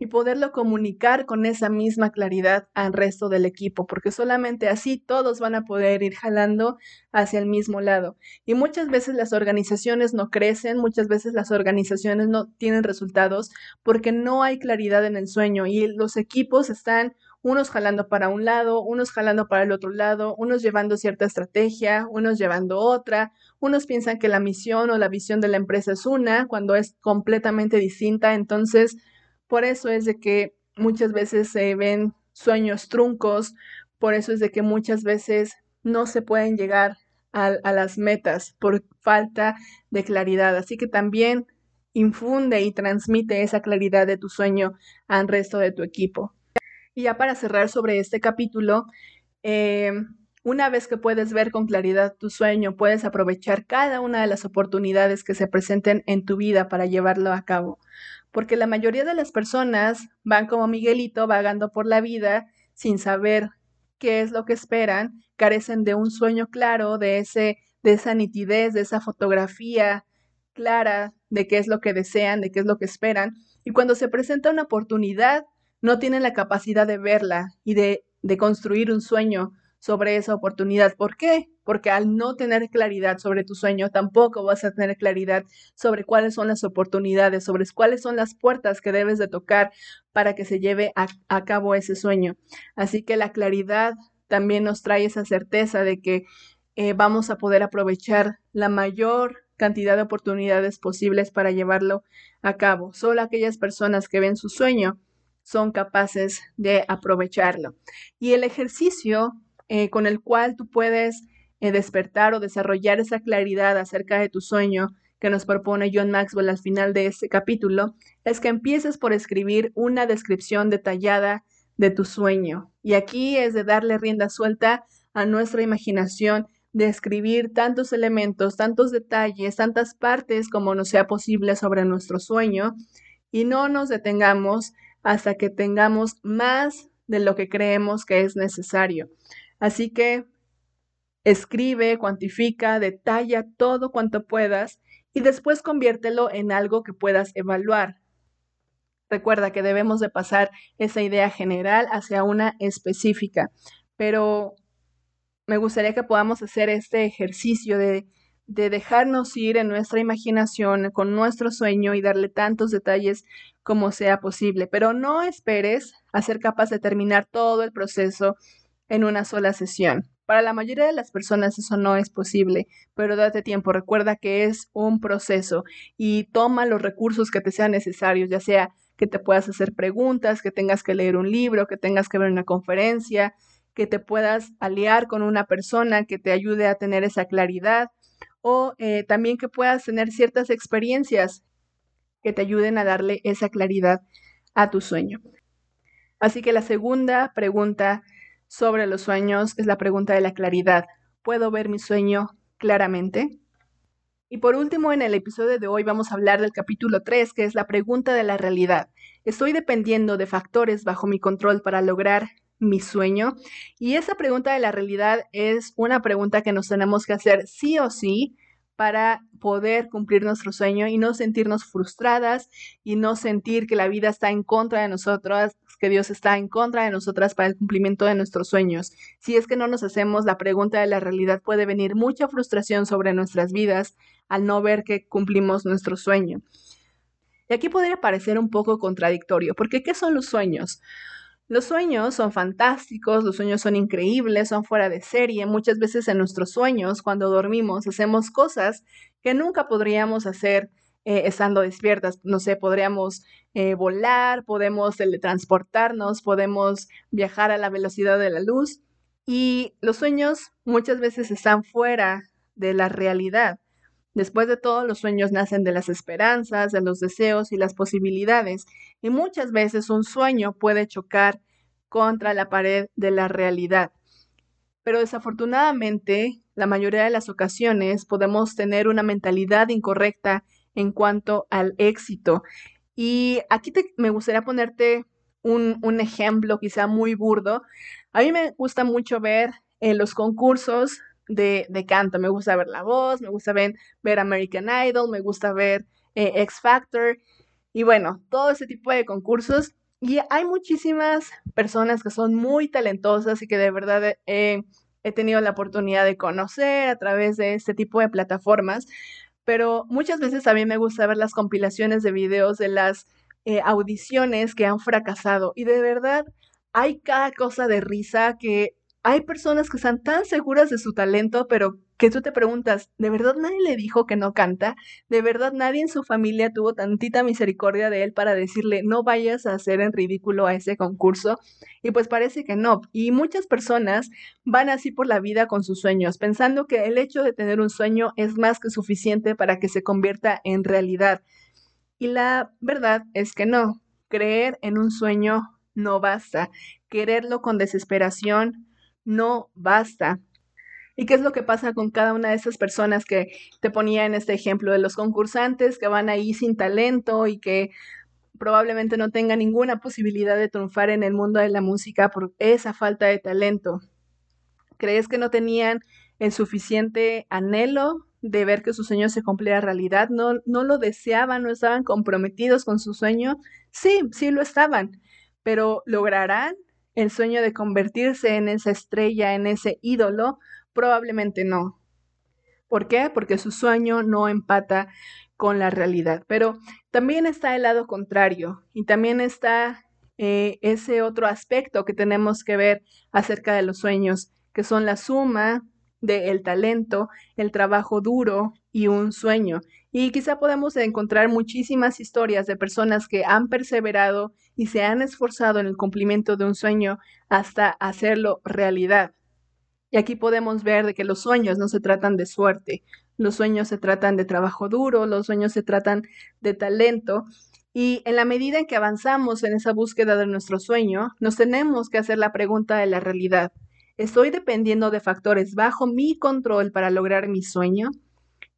y poderlo comunicar con esa misma claridad al resto del equipo, porque solamente así todos van a poder ir jalando hacia el mismo lado. Y muchas veces las organizaciones no crecen, muchas veces las organizaciones no tienen resultados porque no hay claridad en el sueño y los equipos están unos jalando para un lado, unos jalando para el otro lado, unos llevando cierta estrategia, unos llevando otra, unos piensan que la misión o la visión de la empresa es una cuando es completamente distinta, entonces por eso es de que muchas veces se ven sueños truncos, por eso es de que muchas veces no se pueden llegar a, las metas por falta de claridad. Así que también infunde y transmite esa claridad de tu sueño al resto de tu equipo. Y ya para cerrar sobre este capítulo, eh, una vez que puedes ver con claridad tu sueño, puedes aprovechar cada una de las oportunidades que se presenten en tu vida para llevarlo a cabo porque la mayoría de las personas van como Miguelito vagando por la vida sin saber qué es lo que esperan, carecen de un sueño claro, de ese de esa nitidez, de esa fotografía clara de qué es lo que desean, de qué es lo que esperan, y cuando se presenta una oportunidad, no tienen la capacidad de verla y de, de construir un sueño sobre esa oportunidad. ¿Por qué? Porque al no tener claridad sobre tu sueño, tampoco vas a tener claridad sobre cuáles son las oportunidades, sobre cuáles son las puertas que debes de tocar para que se lleve a, cabo ese sueño. Así que la claridad también nos trae esa certeza de que eh, vamos a poder aprovechar la mayor cantidad de oportunidades posibles para llevarlo a cabo. Solo aquellas personas que ven su sueño son capaces de aprovecharlo. Y el ejercicio eh, con el cual tú puedes despertar o desarrollar esa claridad acerca de tu sueño que nos propone John Maxwell al final de este capítulo, es que empieces por escribir una descripción detallada de tu sueño. Y aquí es de darle rienda suelta a nuestra imaginación, de escribir tantos elementos, tantos detalles, tantas partes como nos sea posible sobre nuestro sueño y no nos detengamos hasta que tengamos más de lo que creemos que es necesario. Así que escribe, cuantifica, detalla todo cuanto puedas y después conviértelo en algo que puedas evaluar. Recuerda que debemos de pasar esa idea general hacia una específica, pero me gustaría que podamos hacer este ejercicio de, de dejarnos ir en nuestra imaginación con nuestro sueño y darle tantos detalles como sea posible, pero no esperes a ser capaz de terminar todo el proceso en una sola sesión. Para la mayoría de las personas eso no es posible, pero date tiempo, recuerda que es un proceso y toma los recursos que te sean necesarios, ya sea que te puedas hacer preguntas, que tengas que leer un libro, que tengas que ver una conferencia, que te puedas aliar con una persona que te ayude a tener esa claridad o eh, también que puedas tener ciertas experiencias que te ayuden a darle esa claridad a tu sueño. Así que la segunda pregunta sobre los sueños es la pregunta de la claridad. ¿Puedo ver mi sueño claramente? Y por último, en el episodio de hoy vamos a hablar del capítulo 3, que es la pregunta de la realidad. ¿Estoy dependiendo de factores bajo mi control para lograr mi sueño? Y esa pregunta de la realidad es una pregunta que nos tenemos que hacer sí o sí para poder cumplir nuestro sueño y no sentirnos frustradas y no sentir que la vida está en contra de nosotras, que Dios está en contra de nosotras para el cumplimiento de nuestros sueños. Si es que no nos hacemos la pregunta de la realidad, puede venir mucha frustración sobre nuestras vidas al no ver que cumplimos nuestro sueño. Y aquí podría parecer un poco contradictorio, porque ¿qué son los sueños? Los sueños son fantásticos, los sueños son increíbles, son fuera de serie. Muchas veces en nuestros sueños, cuando dormimos, hacemos cosas que nunca podríamos hacer eh, estando despiertas. No sé, podríamos eh, volar, podemos teletransportarnos, podemos viajar a la velocidad de la luz. Y los sueños muchas veces están fuera de la realidad. Después de todo, los sueños nacen de las esperanzas, de los deseos y las posibilidades. Y muchas veces un sueño puede chocar contra la pared de la realidad. Pero desafortunadamente, la mayoría de las ocasiones podemos tener una mentalidad incorrecta en cuanto al éxito. Y aquí me gustaría ponerte un, ejemplo quizá muy burdo. A mí me gusta mucho ver en los concursos de, canto. Me gusta ver La Voz, me gusta ver, ver American Idol, me gusta ver eh, X Factor y bueno, todo ese tipo de concursos. Y hay muchísimas personas que son muy talentosas y que de verdad he tenido la oportunidad de conocer a través de este tipo de plataformas. Pero muchas veces a mí me gusta ver las compilaciones de videos de las eh, audiciones que han fracasado. Y de verdad hay cada cosa de risa que hay personas que están tan seguras de su talento, pero que tú te preguntas, ¿de verdad nadie le dijo que no canta? ¿De verdad nadie en su familia tuvo tantita misericordia de él para decirle, no vayas a hacer en ridículo a ese concurso? Y pues parece que no. Y muchas personas van así por la vida con sus sueños, pensando que el hecho de tener un sueño es más que suficiente para que se convierta en realidad. Y la verdad es que no. Creer en un sueño no basta. Quererlo con desesperación no basta. ¿Y qué es lo que pasa con cada una de esas personas que te ponía en este ejemplo de los concursantes que van ahí sin talento y que probablemente no tengan ninguna posibilidad de triunfar en el mundo de la música por esa falta de talento? ¿Crees que no tenían el suficiente anhelo de ver que su sueño se cumpliera realidad? ¿No, no lo deseaban? ¿No estaban comprometidos con su sueño? Sí, sí lo estaban, pero ¿lograrán el sueño de convertirse en esa estrella, en ese ídolo, probablemente no. ¿Por qué? Porque su sueño no empata con la realidad. Pero también está el lado contrario y también está eh, ese otro aspecto que tenemos que ver acerca de los sueños, que son la suma del talento, el trabajo duro y un sueño. Y quizá podemos encontrar muchísimas historias de personas que han perseverado y se han esforzado en el cumplimiento de un sueño hasta hacerlo realidad. Y aquí podemos ver de que los sueños no se tratan de suerte, los sueños se tratan de trabajo duro, los sueños se tratan de talento. Y en la medida en que avanzamos en esa búsqueda de nuestro sueño, nos tenemos que hacer la pregunta de la realidad. ¿Estoy dependiendo de factores bajo mi control para lograr mi sueño?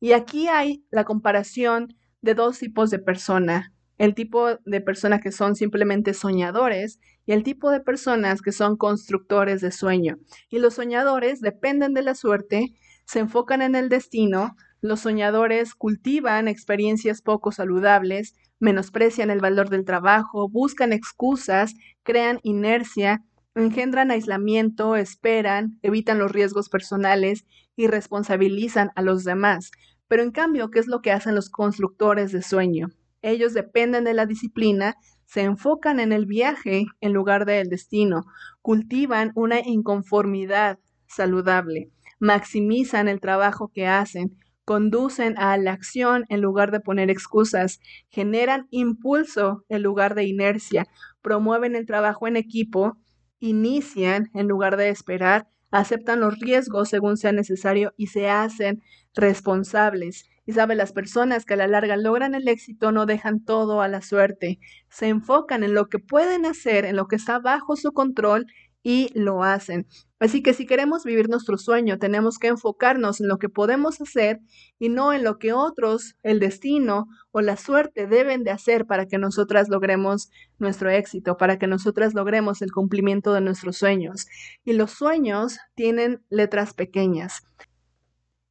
Y aquí hay la comparación de dos tipos de persona. El tipo de personas que son simplemente soñadores y el tipo de personas que son constructores de sueño. Y los soñadores dependen de la suerte, se enfocan en el destino, los soñadores cultivan experiencias poco saludables, menosprecian el valor del trabajo, buscan excusas, crean inercia, engendran aislamiento, esperan, evitan los riesgos personales y responsabilizan a los demás. Pero en cambio, ¿qué es lo que hacen los constructores de sueño? Ellos dependen de la disciplina, se enfocan en el viaje en lugar del destino, cultivan una inconformidad saludable, maximizan el trabajo que hacen, conducen a la acción en lugar de poner excusas, generan impulso en lugar de inercia, promueven el trabajo en equipo, inician en lugar de esperar, aceptan los riesgos según sea necesario y se hacen responsables. Y sabe, las personas que a la larga logran el éxito no dejan todo a la suerte, se enfocan en lo que pueden hacer, en lo que está bajo su control y lo hacen. Así que si queremos vivir nuestro sueño, tenemos que enfocarnos en lo que podemos hacer y no en lo que otros, el destino o la suerte deben de hacer para que nosotras logremos nuestro éxito, para que nosotras logremos el cumplimiento de nuestros sueños. Y los sueños tienen letras pequeñas.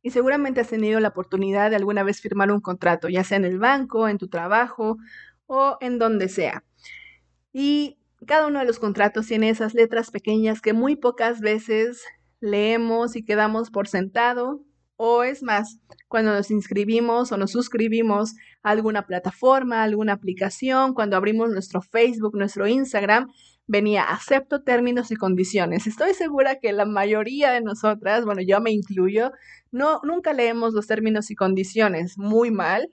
Y seguramente has tenido la oportunidad de alguna vez firmar un contrato, ya sea en el banco, en tu trabajo o en donde sea. Y cada uno de los contratos tiene esas letras pequeñas que muy pocas veces leemos y quedamos por sentado. O es más, cuando nos inscribimos o nos suscribimos a alguna plataforma, alguna aplicación, cuando abrimos nuestro Facebook, nuestro Instagram, venía acepto términos y condiciones. Estoy segura que la mayoría de nosotras, bueno, yo me incluyo, no nunca leemos los términos y condiciones muy mal,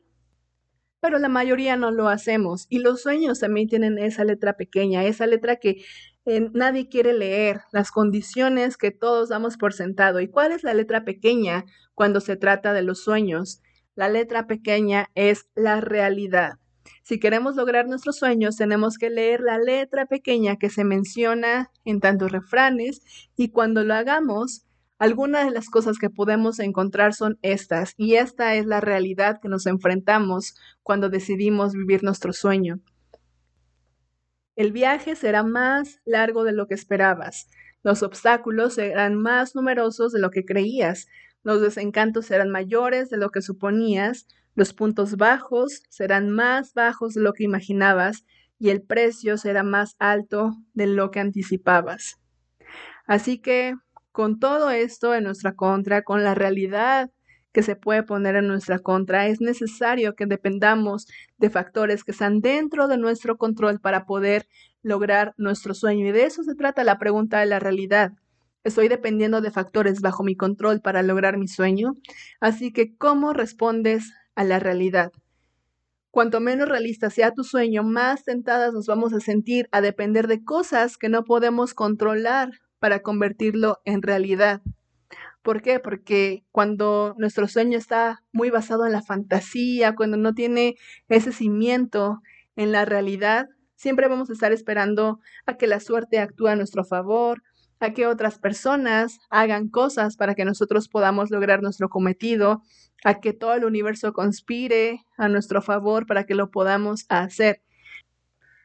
pero la mayoría no lo hacemos. Y los sueños también tienen esa letra pequeña, esa letra que eh, nadie quiere leer, las condiciones que todos damos por sentado. ¿Y cuál es la letra pequeña cuando se trata de los sueños? La letra pequeña es la realidad. Si queremos lograr nuestros sueños, tenemos que leer la letra pequeña que se menciona en tantos refranes y cuando lo hagamos, algunas de las cosas que podemos encontrar son estas y esta es la realidad que nos enfrentamos cuando decidimos vivir nuestro sueño. El viaje será más largo de lo que esperabas. Los obstáculos serán más numerosos de lo que creías. Los desencantos serán mayores de lo que suponías. Los puntos bajos serán más bajos de lo que imaginabas y el precio será más alto de lo que anticipabas. Así que, con todo esto en nuestra contra, con la realidad que se puede poner en nuestra contra, es necesario que dependamos de factores que están dentro de nuestro control para poder lograr nuestro sueño. Y de eso se trata la pregunta de la realidad. Estoy dependiendo de factores bajo mi control para lograr mi sueño. Así que, ¿cómo respondes a la realidad? Cuanto menos realista sea tu sueño, más tentadas nos vamos a sentir a depender de cosas que no podemos controlar para convertirlo en realidad. ¿Por qué? Porque cuando nuestro sueño está muy basado en la fantasía, cuando no tiene ese cimiento en la realidad, siempre vamos a estar esperando a que la suerte actúe a nuestro favor, a que otras personas hagan cosas para que nosotros podamos lograr nuestro cometido, a que todo el universo conspire a nuestro favor para que lo podamos hacer.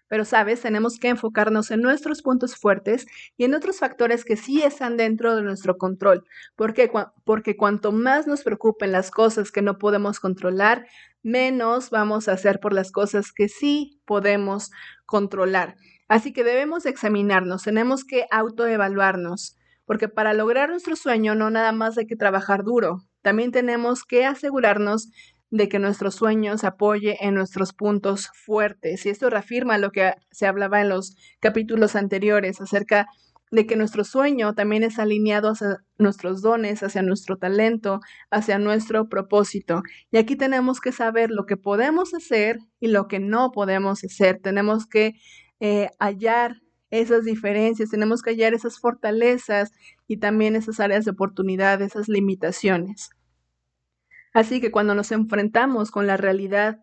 Pero, sabes, tenemos que enfocarnos en nuestros puntos fuertes y en otros factores que sí están dentro de nuestro control. ¿Por qué? Porque cuanto más nos preocupen las cosas que no podemos controlar, menos vamos a hacer por las cosas que sí podemos controlar. Así que debemos examinarnos, tenemos que autoevaluarnos, porque para lograr nuestro sueño no nada más hay que trabajar duro, también tenemos que asegurarnos de que nuestro sueño se apoye en nuestros puntos fuertes. Y esto reafirma lo que se hablaba en los capítulos anteriores acerca de que nuestro sueño también es alineado hacia nuestros dones, hacia nuestro talento, hacia nuestro propósito. Y aquí tenemos que saber lo que podemos hacer y lo que no podemos hacer. Tenemos que eh, hallar esas diferencias, tenemos que hallar esas fortalezas y también esas áreas de oportunidad, esas limitaciones. Así que cuando nos enfrentamos con la realidad,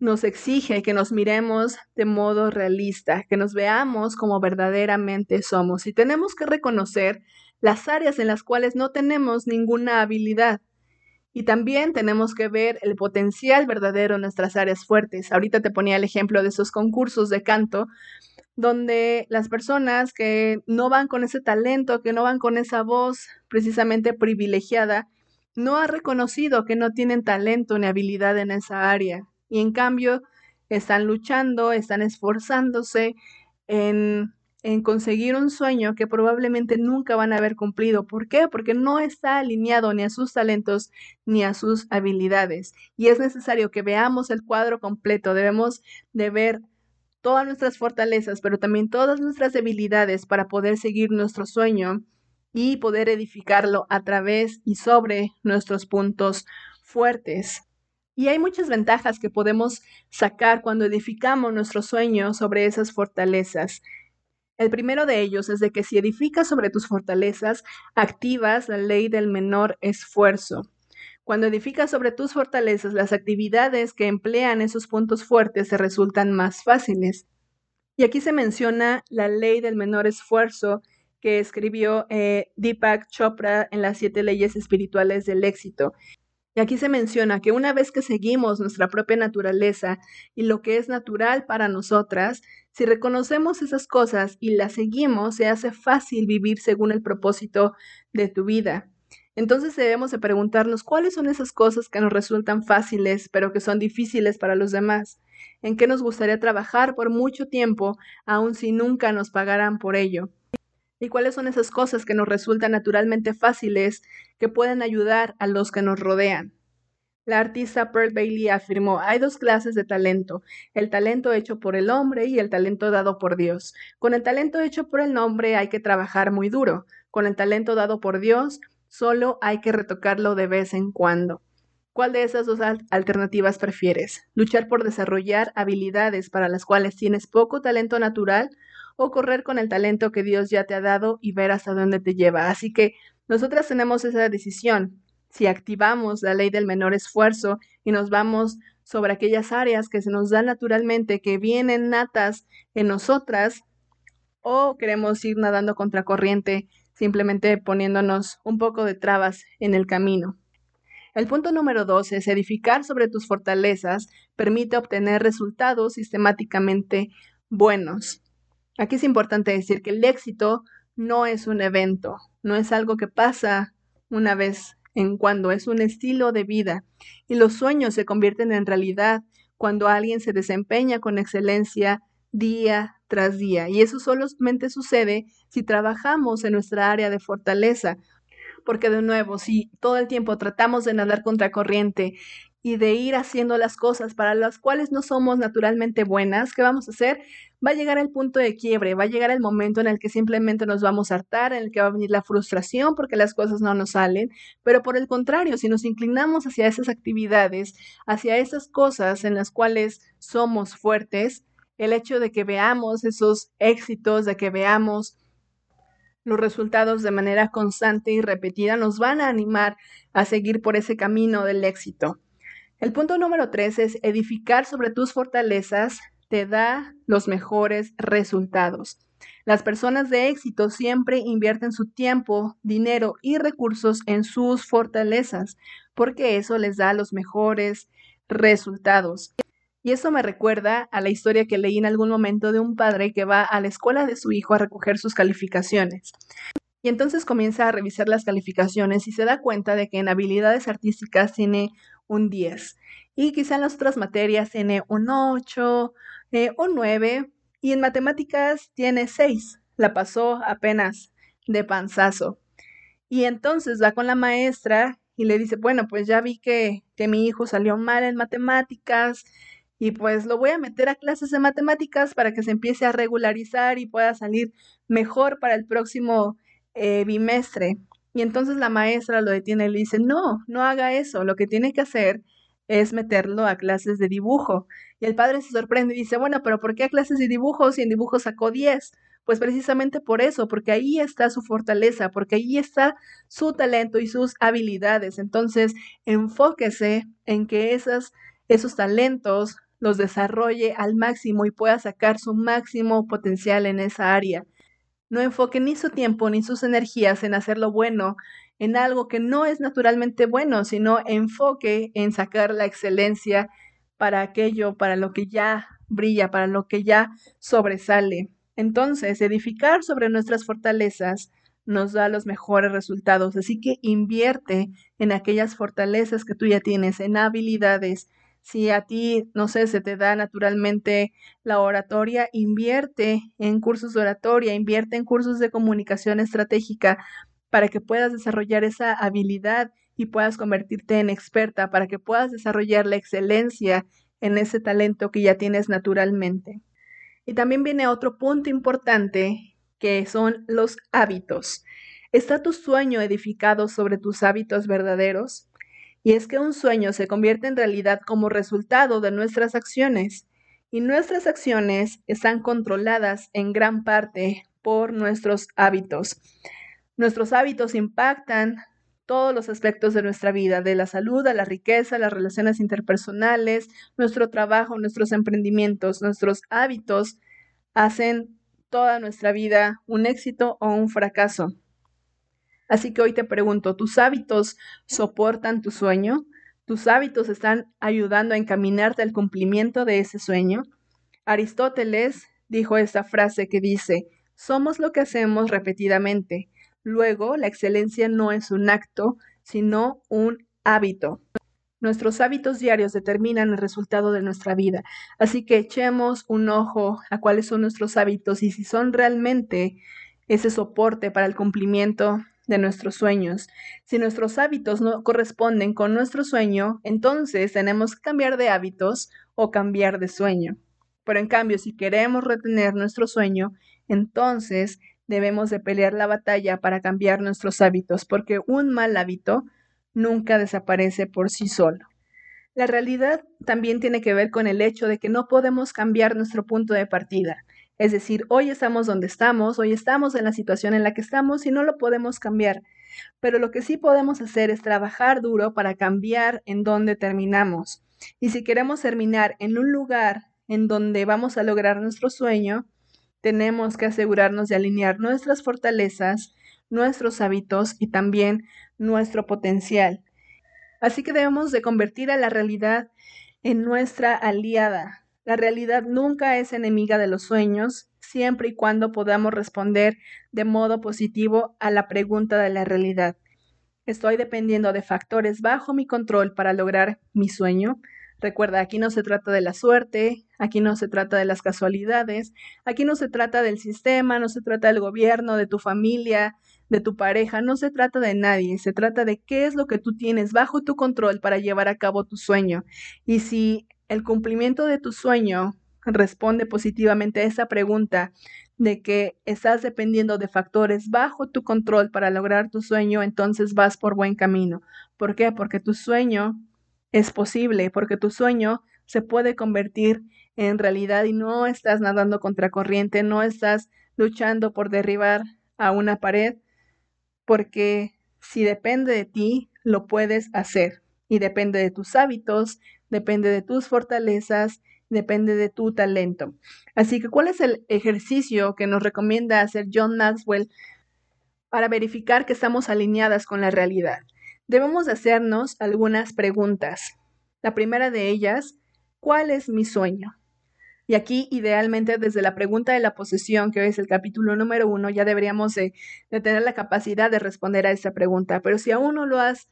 nos exige que nos miremos de modo realista, que nos veamos como verdaderamente somos y tenemos que reconocer las áreas en las cuales no tenemos ninguna habilidad. Y también tenemos que ver el potencial verdadero en nuestras áreas fuertes. Ahorita te ponía el ejemplo de esos concursos de canto, donde las personas que no van con ese talento, que no van con esa voz precisamente privilegiada, no ha reconocido que no tienen talento ni habilidad en esa área y en cambio están luchando, están esforzándose en, en conseguir un sueño que probablemente nunca van a haber cumplido. ¿Por qué? Porque no está alineado ni a sus talentos ni a sus habilidades. Y es necesario que veamos el cuadro completo. Debemos de ver todas nuestras fortalezas, pero también todas nuestras debilidades para poder seguir nuestro sueño y poder edificarlo a través y sobre nuestros puntos fuertes. Y hay muchas ventajas que podemos sacar cuando edificamos nuestro sueño sobre esas fortalezas. El primero de ellos es de que si edificas sobre tus fortalezas, activas la ley del menor esfuerzo. Cuando edificas sobre tus fortalezas, las actividades que emplean esos puntos fuertes se resultan más fáciles. Y aquí se menciona la ley del menor esfuerzo que escribió eh, Deepak Chopra en las siete leyes espirituales del éxito. Y aquí se menciona que una vez que seguimos nuestra propia naturaleza y lo que es natural para nosotras, si reconocemos esas cosas y las seguimos, se hace fácil vivir según el propósito de tu vida. Entonces debemos de preguntarnos cuáles son esas cosas que nos resultan fáciles, pero que son difíciles para los demás. ¿En qué nos gustaría trabajar por mucho tiempo, aun si nunca nos pagaran por ello? y cuáles son esas cosas que nos resultan naturalmente fáciles que pueden ayudar a los que nos rodean. La artista Pearl Bailey afirmó, hay dos clases de talento, el talento hecho por el hombre y el talento dado por Dios. Con el talento hecho por el hombre hay que trabajar muy duro, con el talento dado por Dios solo hay que retocarlo de vez en cuando. ¿Cuál de esas dos alternativas prefieres? ¿Luchar por desarrollar habilidades para las cuales tienes poco talento natural o correr con el talento que Dios ya te ha dado y ver hasta dónde te lleva? Así que nosotras tenemos esa decisión. Si activamos la ley del menor esfuerzo y nos vamos sobre aquellas áreas que se nos dan naturalmente, que vienen natas en nosotras, o queremos ir nadando contracorriente, simplemente poniéndonos un poco de trabas en el camino. El punto número dos es edificar sobre tus fortalezas permite obtener resultados sistemáticamente buenos. Aquí es importante decir que el éxito no es un evento, no es algo que pasa una vez en cuando, es un estilo de vida y los sueños se convierten en realidad cuando alguien se desempeña con excelencia día tras día. Y eso solamente sucede si trabajamos en nuestra área de fortaleza, porque de nuevo, si todo el tiempo tratamos de nadar contra corriente y de ir haciendo las cosas para las cuales no somos naturalmente buenas, ¿qué vamos a hacer? Va a llegar el punto de quiebre, va a llegar el momento en el que simplemente nos vamos a hartar, en el que va a venir la frustración porque las cosas no nos salen, pero por el contrario, si nos inclinamos hacia esas actividades, hacia esas cosas en las cuales somos fuertes, el hecho de que veamos esos éxitos, de que veamos los resultados de manera constante y repetida nos van a animar a seguir por ese camino del éxito. El punto número tres es edificar sobre tus fortalezas te da los mejores resultados. Las personas de éxito siempre invierten su tiempo, dinero y recursos en sus fortalezas, porque eso les da los mejores resultados. Y eso me recuerda a la historia que leí en algún momento de un padre que va a la escuela de su hijo a recoger sus calificaciones. Y entonces comienza a revisar las calificaciones y se da cuenta de que en habilidades artísticas tiene un 10 y quizá en las otras materias tiene un 8, eh, un 9 y en matemáticas tiene 6. La pasó apenas de panzazo. Y entonces va con la maestra y le dice, bueno, pues ya vi que, que mi hijo salió mal en matemáticas, y pues lo voy a meter a clases de matemáticas para que se empiece a regularizar y pueda salir mejor para el próximo eh, bimestre. Y entonces la maestra lo detiene y le dice, no, no haga eso, lo que tiene que hacer es meterlo a clases de dibujo. Y el padre se sorprende y dice, bueno, pero ¿por qué a clases de dibujo si en dibujo sacó 10? Pues precisamente por eso, porque ahí está su fortaleza, porque ahí está su talento y sus habilidades. Entonces, enfóquese en que esas, esos talentos los desarrolle al máximo y pueda sacar su máximo potencial en esa área. No enfoque ni su tiempo ni sus energías en hacerlo bueno, en algo que no es naturalmente bueno, sino enfoque en sacar la excelencia para aquello, para lo que ya brilla, para lo que ya sobresale. Entonces, edificar sobre nuestras fortalezas nos da los mejores resultados, así que invierte en aquellas fortalezas que tú ya tienes, en habilidades, si a ti, no sé, se te da naturalmente la oratoria, invierte en cursos de oratoria, invierte en cursos de comunicación estratégica para que puedas desarrollar esa habilidad y puedas convertirte en experta, para que puedas desarrollar la excelencia en ese talento que ya tienes naturalmente. Y también viene otro punto importante que son los hábitos. ¿Está tu sueño edificado sobre tus hábitos verdaderos? Y es que un sueño se convierte en realidad como resultado de nuestras acciones, y nuestras acciones están controladas en gran parte por nuestros hábitos. Nuestros hábitos impactan todos los aspectos de nuestra vida, de la salud a la riqueza, las relaciones interpersonales, nuestro trabajo, nuestros emprendimientos, nuestros hábitos hacen toda nuestra vida un éxito o un fracaso. Así que hoy te pregunto, ¿tus hábitos soportan tu sueño? ¿Tus hábitos están ayudando a encaminarte al cumplimiento de ese sueño? Aristóteles dijo esta frase que dice, somos lo que hacemos repetidamente. Luego, la excelencia no es un acto, sino un hábito. Nuestros hábitos diarios determinan el resultado de nuestra vida, así que echemos un ojo a cuáles son nuestros hábitos y si son realmente ese soporte para el cumplimiento de nuestros sueños. Si nuestros hábitos no corresponden con nuestro sueño, entonces tenemos que cambiar de hábitos o cambiar de sueño. Pero en cambio, si queremos retener nuestro sueño, entonces debemos de pelear la batalla para cambiar nuestros hábitos, porque un mal hábito nunca desaparece por sí solo. La realidad también tiene que ver con el hecho de que no podemos cambiar nuestro punto de partida. Es decir, hoy estamos donde estamos, hoy estamos en la situación en la que estamos y no lo podemos cambiar. Pero lo que sí podemos hacer es trabajar duro para cambiar en donde terminamos. Y si queremos terminar en un lugar en donde vamos a lograr nuestro sueño, tenemos que asegurarnos de alinear nuestras fortalezas, nuestros hábitos y también nuestro potencial. Así que debemos de convertir a la realidad en nuestra aliada. La realidad nunca es enemiga de los sueños, siempre y cuando podamos responder de modo positivo a la pregunta de la realidad. ¿Estoy dependiendo de factores bajo mi control para lograr mi sueño? Recuerda, aquí no se trata de la suerte, aquí no se trata de las casualidades, aquí no se trata del sistema, no se trata del gobierno, de tu familia, de tu pareja, no se trata de nadie, se trata de qué es lo que tú tienes bajo tu control para llevar a cabo tu sueño. Y si el cumplimiento de tu sueño responde positivamente a esa pregunta de que estás dependiendo de factores bajo tu control para lograr tu sueño, entonces vas por buen camino. ¿Por qué? Porque tu sueño es posible, porque tu sueño se puede convertir en realidad y no estás nadando contra corriente, no estás luchando por derribar a una pared, porque si depende de ti, lo puedes hacer. Y depende de tus hábitos, depende de tus fortalezas, depende de tu talento. Así que, ¿cuál es el ejercicio que nos recomienda hacer John Maxwell para verificar que estamos alineadas con la realidad? debemos hacernos algunas preguntas. La primera de ellas, ¿cuál es mi sueño? Y aquí, idealmente, desde la pregunta de la posesión, que hoy es el capítulo número uno, ya deberíamos de, tener la capacidad de responder a esa pregunta. Pero si aún no lo has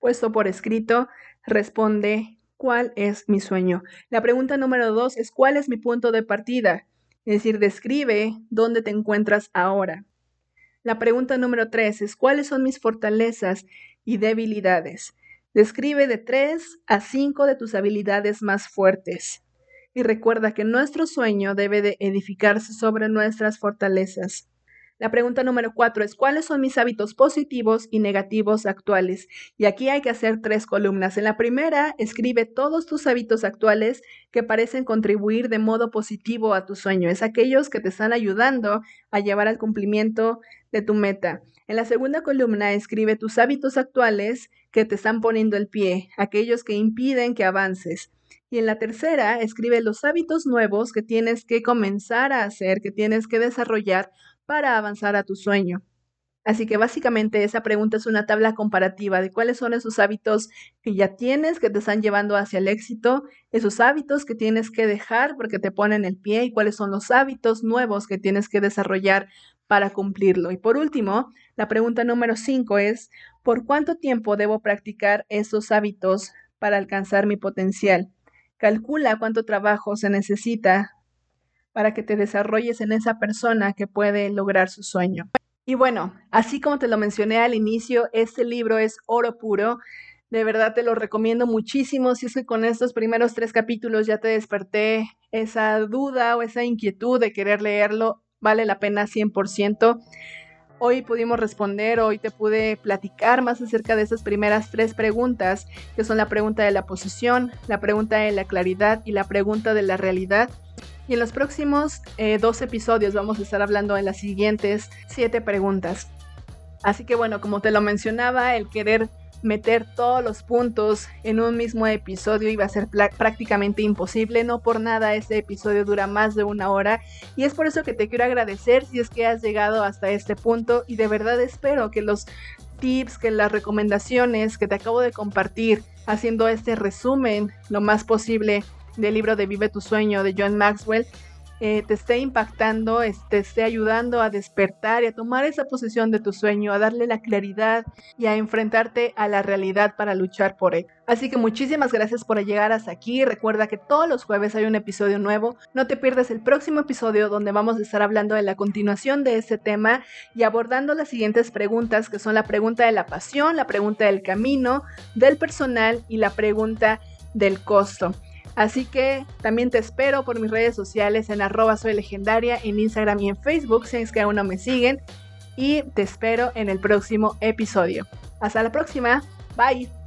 puesto por escrito, responde, ¿cuál es mi sueño? La pregunta número dos es, ¿cuál es mi punto de partida? Es decir, describe dónde te encuentras ahora. La pregunta número tres es, ¿cuáles son mis fortalezas y debilidades. Describe de tres a cinco de tus habilidades más fuertes. Y recuerda que nuestro sueño debe de edificarse sobre nuestras fortalezas. La pregunta número cuatro es ¿cuáles son mis hábitos positivos y negativos actuales? Y aquí hay que hacer tres columnas. En la primera, escribe todos tus hábitos actuales que parecen contribuir de modo positivo a tu sueño. Es aquellos que te están ayudando a llevar al cumplimiento de tu meta. En la segunda columna, escribe tus hábitos actuales que te están poniendo el pie, aquellos que impiden que avances. Y en la tercera, escribe los hábitos nuevos que tienes que comenzar a hacer, que tienes que desarrollar para avanzar a tu sueño. Así que básicamente esa pregunta es una tabla comparativa de cuáles son esos hábitos que ya tienes que te están llevando hacia el éxito, esos hábitos que tienes que dejar porque te ponen el pie y cuáles son los hábitos nuevos que tienes que desarrollar para cumplirlo. Y por último, la pregunta número 5 es, ¿por cuánto tiempo debo practicar esos hábitos para alcanzar mi potencial? Calcula cuánto trabajo se necesita para que te desarrolles en esa persona que puede lograr su sueño. Y bueno, así como te lo mencioné al inicio, este libro es oro puro. De verdad te lo recomiendo muchísimo. Si es que con estos primeros tres capítulos ya te desperté esa duda o esa inquietud de querer leerlo, vale la pena 100%. Hoy pudimos responder, hoy te pude platicar más acerca de esas primeras tres preguntas, que son la pregunta de la posición, la pregunta de la claridad y la pregunta de la realidad. Y en los próximos eh, dos episodios vamos a estar hablando de las siguientes siete preguntas. Así que bueno, como te lo mencionaba, el querer meter todos los puntos en un mismo episodio iba a ser prácticamente imposible. No por nada este episodio dura más de una hora y es por eso que te quiero agradecer si es que has llegado hasta este punto y de verdad espero que los tips, que las recomendaciones que te acabo de compartir haciendo este resumen lo más posible del libro de Vive tu sueño de John Maxwell eh, te esté impactando, te esté ayudando a despertar y a tomar esa posesión de tu sueño, a darle la claridad y a enfrentarte a la realidad para luchar por él. Así que muchísimas gracias por llegar hasta aquí. Recuerda que todos los jueves hay un episodio nuevo. No te pierdas el próximo episodio donde vamos a estar hablando de la continuación de este tema y abordando las siguientes preguntas que son la pregunta de la pasión, la pregunta del camino, del personal y la pregunta del costo. Así que también te espero por mis redes sociales en arroba soy legendaria, en Instagram y en Facebook, si es que aún no me siguen. Y te espero en el próximo episodio. Hasta la próxima. Bye.